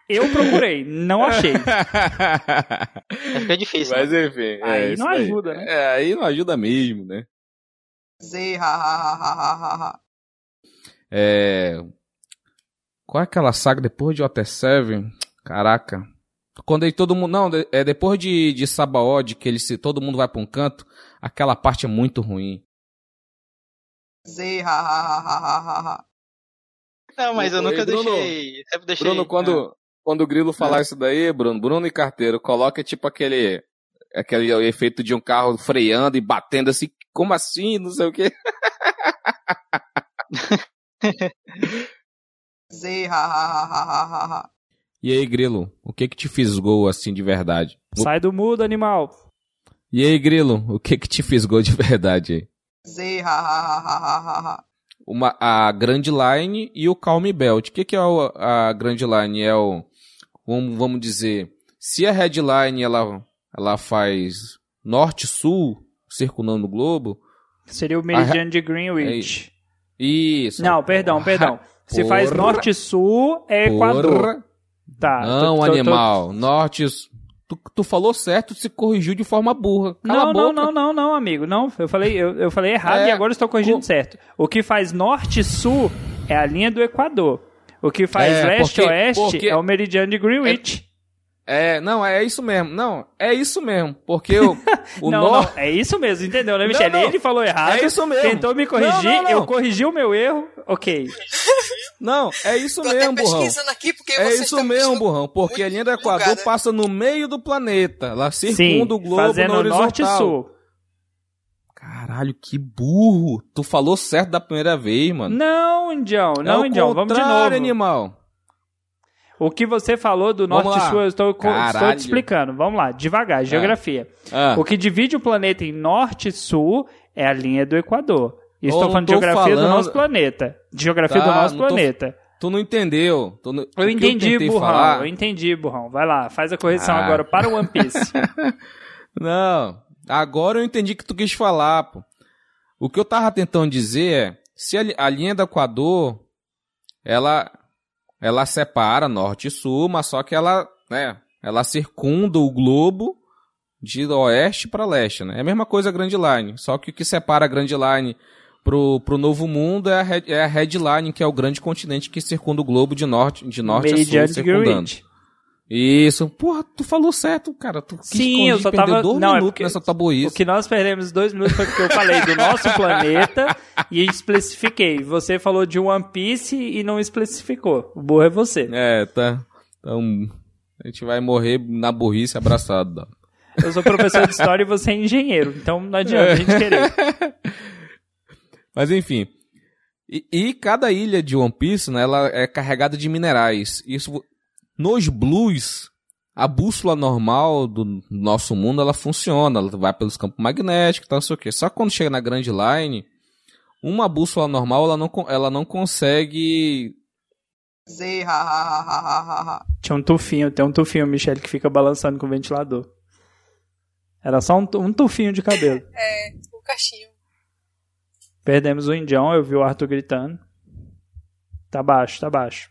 eu procurei, não achei.
Aí fica difícil. né?
Mas enfim.
Aí
é isso
não ajuda, né?
É, aí não ajuda mesmo, né?
Z, ha, ha, ha, ha, ha.
É. Qual é aquela saga depois de Water Seven? Caraca. Quando aí todo mundo. Não, é depois de, de Sabaody, que ele se, todo mundo vai pra um canto, aquela parte é muito ruim.
Z, ha, ha, ha, ha, ha, ha, ha.
Não, mas eu
Ei,
nunca
Bruno.
deixei. Sempre deixei.
Bruno, quando, quando o Grilo falar isso daí, Bruno, Bruno e Carteiro, coloca tipo aquele. Aquele efeito de um carro freando e batendo assim, como assim? Não sei o quê. E aí, Grilo, o que que te fisgou assim de verdade?
Sai do mudo, animal.
E aí, Grilo, o que que te fisgou de verdade uma, a Grand Line e o Calm Belt. O que, que é o- a Grand Line? É o, vamos, vamos dizer, se a Headline ela, ela faz norte-sul, circulando o globo,
Seria o meridiano de Greenwich.
isso.
Não, perdão, perdão. Se faz
Porra.
norte-sul, é Equador.
Porra.
Tá.
Não,
tô- tô- tô-
animal, norte... Tu, tu falou certo, se corrigiu de forma burra. Cala
Não,
a
não, não, não, não, amigo. Não, eu falei, eu, eu falei errado
É,
e agora estou corrigindo
com-
certo. O que faz norte-sul é a linha do Equador. O que faz
É,
leste-oeste
porque-
é o meridiano de Greenwich.
É, não, é isso mesmo. Não, é isso mesmo. Porque o, o
não,
norte...
não, é isso mesmo, entendeu, né, Michele?
não.
Ele falou errado,
É isso mesmo.
tentou me corrigir,
Não, não, não.
eu corrigi o meu erro, ok.
Não, é isso
Tô até
mesmo, burrão.
pesquisando aqui porque
É isso mesmo, burrão, porque a linha do Equador
bugada.
passa no meio do planeta. Ela
Sim,
circunda o globo
fazendo
horizontal.
norte e sul.
Caralho, que burro. Tu falou certo da primeira vez, mano.
Não, Indião,
é
não,
o
Indião, vamos de novo.
animal.
O que você falou do
Vamos
norte e sul, eu estou, estou te explicando. Vamos lá, devagar, geografia.
Ah,
O que divide o planeta em norte e sul é a linha do Equador. E
Eu
estou falando de geografia do
falando-
nosso planeta. De geografia
Tá,
do nosso
não tô-
planeta.
tu não entendeu. Tu não-
Eu entendi,
tentei
burrão.
falar-
Eu entendi, burrão. Vai lá, faz a correção
Ah.
agora para o One Piece.
Não, agora eu entendi o que tu quis falar, pô. O que eu tava tentando dizer é, se a, a linha do Equador, ela, ela separa norte e sul, mas só que ela, né, ela circunda o globo de oeste para leste, né? É a mesma coisa a Grand Line, só que o que separa a Grand Line pro, pro Novo Mundo é a, Red, é a Headline, que é o grande continente que circunda o globo de norte, de norte a sul, circundando.
Greenwich.
Isso. Porra, tu falou certo, cara. Tu
Sim, eu só tava-
dois
não, é
minutos
porque-
nessa tabuice.
O que nós perdemos dois minutos foi porque eu falei do nosso planeta e especifiquei. Você falou de One Piece e não especificou. O burro é você.
É, tá. Então, a gente vai morrer na burrice abraçado.
Eu sou professor de história e você é engenheiro. Então não adianta a gente querer.
Mas enfim. E, e cada ilha de One Piece, né, ela é carregada de minerais. Isso, nos blues, a bússola normal do nosso mundo, ela funciona. Ela vai pelos campos magnéticos, tal, não sei o quê. Só que quando chega na Grand Line, uma bússola normal, ela não, ela não consegue...
Z, ha, ha, ha, ha, ha, ha, ha.
Tinha um tufinho, tem um tufinho, Michele, que fica balançando com o ventilador. Era só um, um tufinho de cabelo.
É, o cachinho.
Perdemos o Indião, eu vi o Arthur gritando. Tá baixo, tá baixo.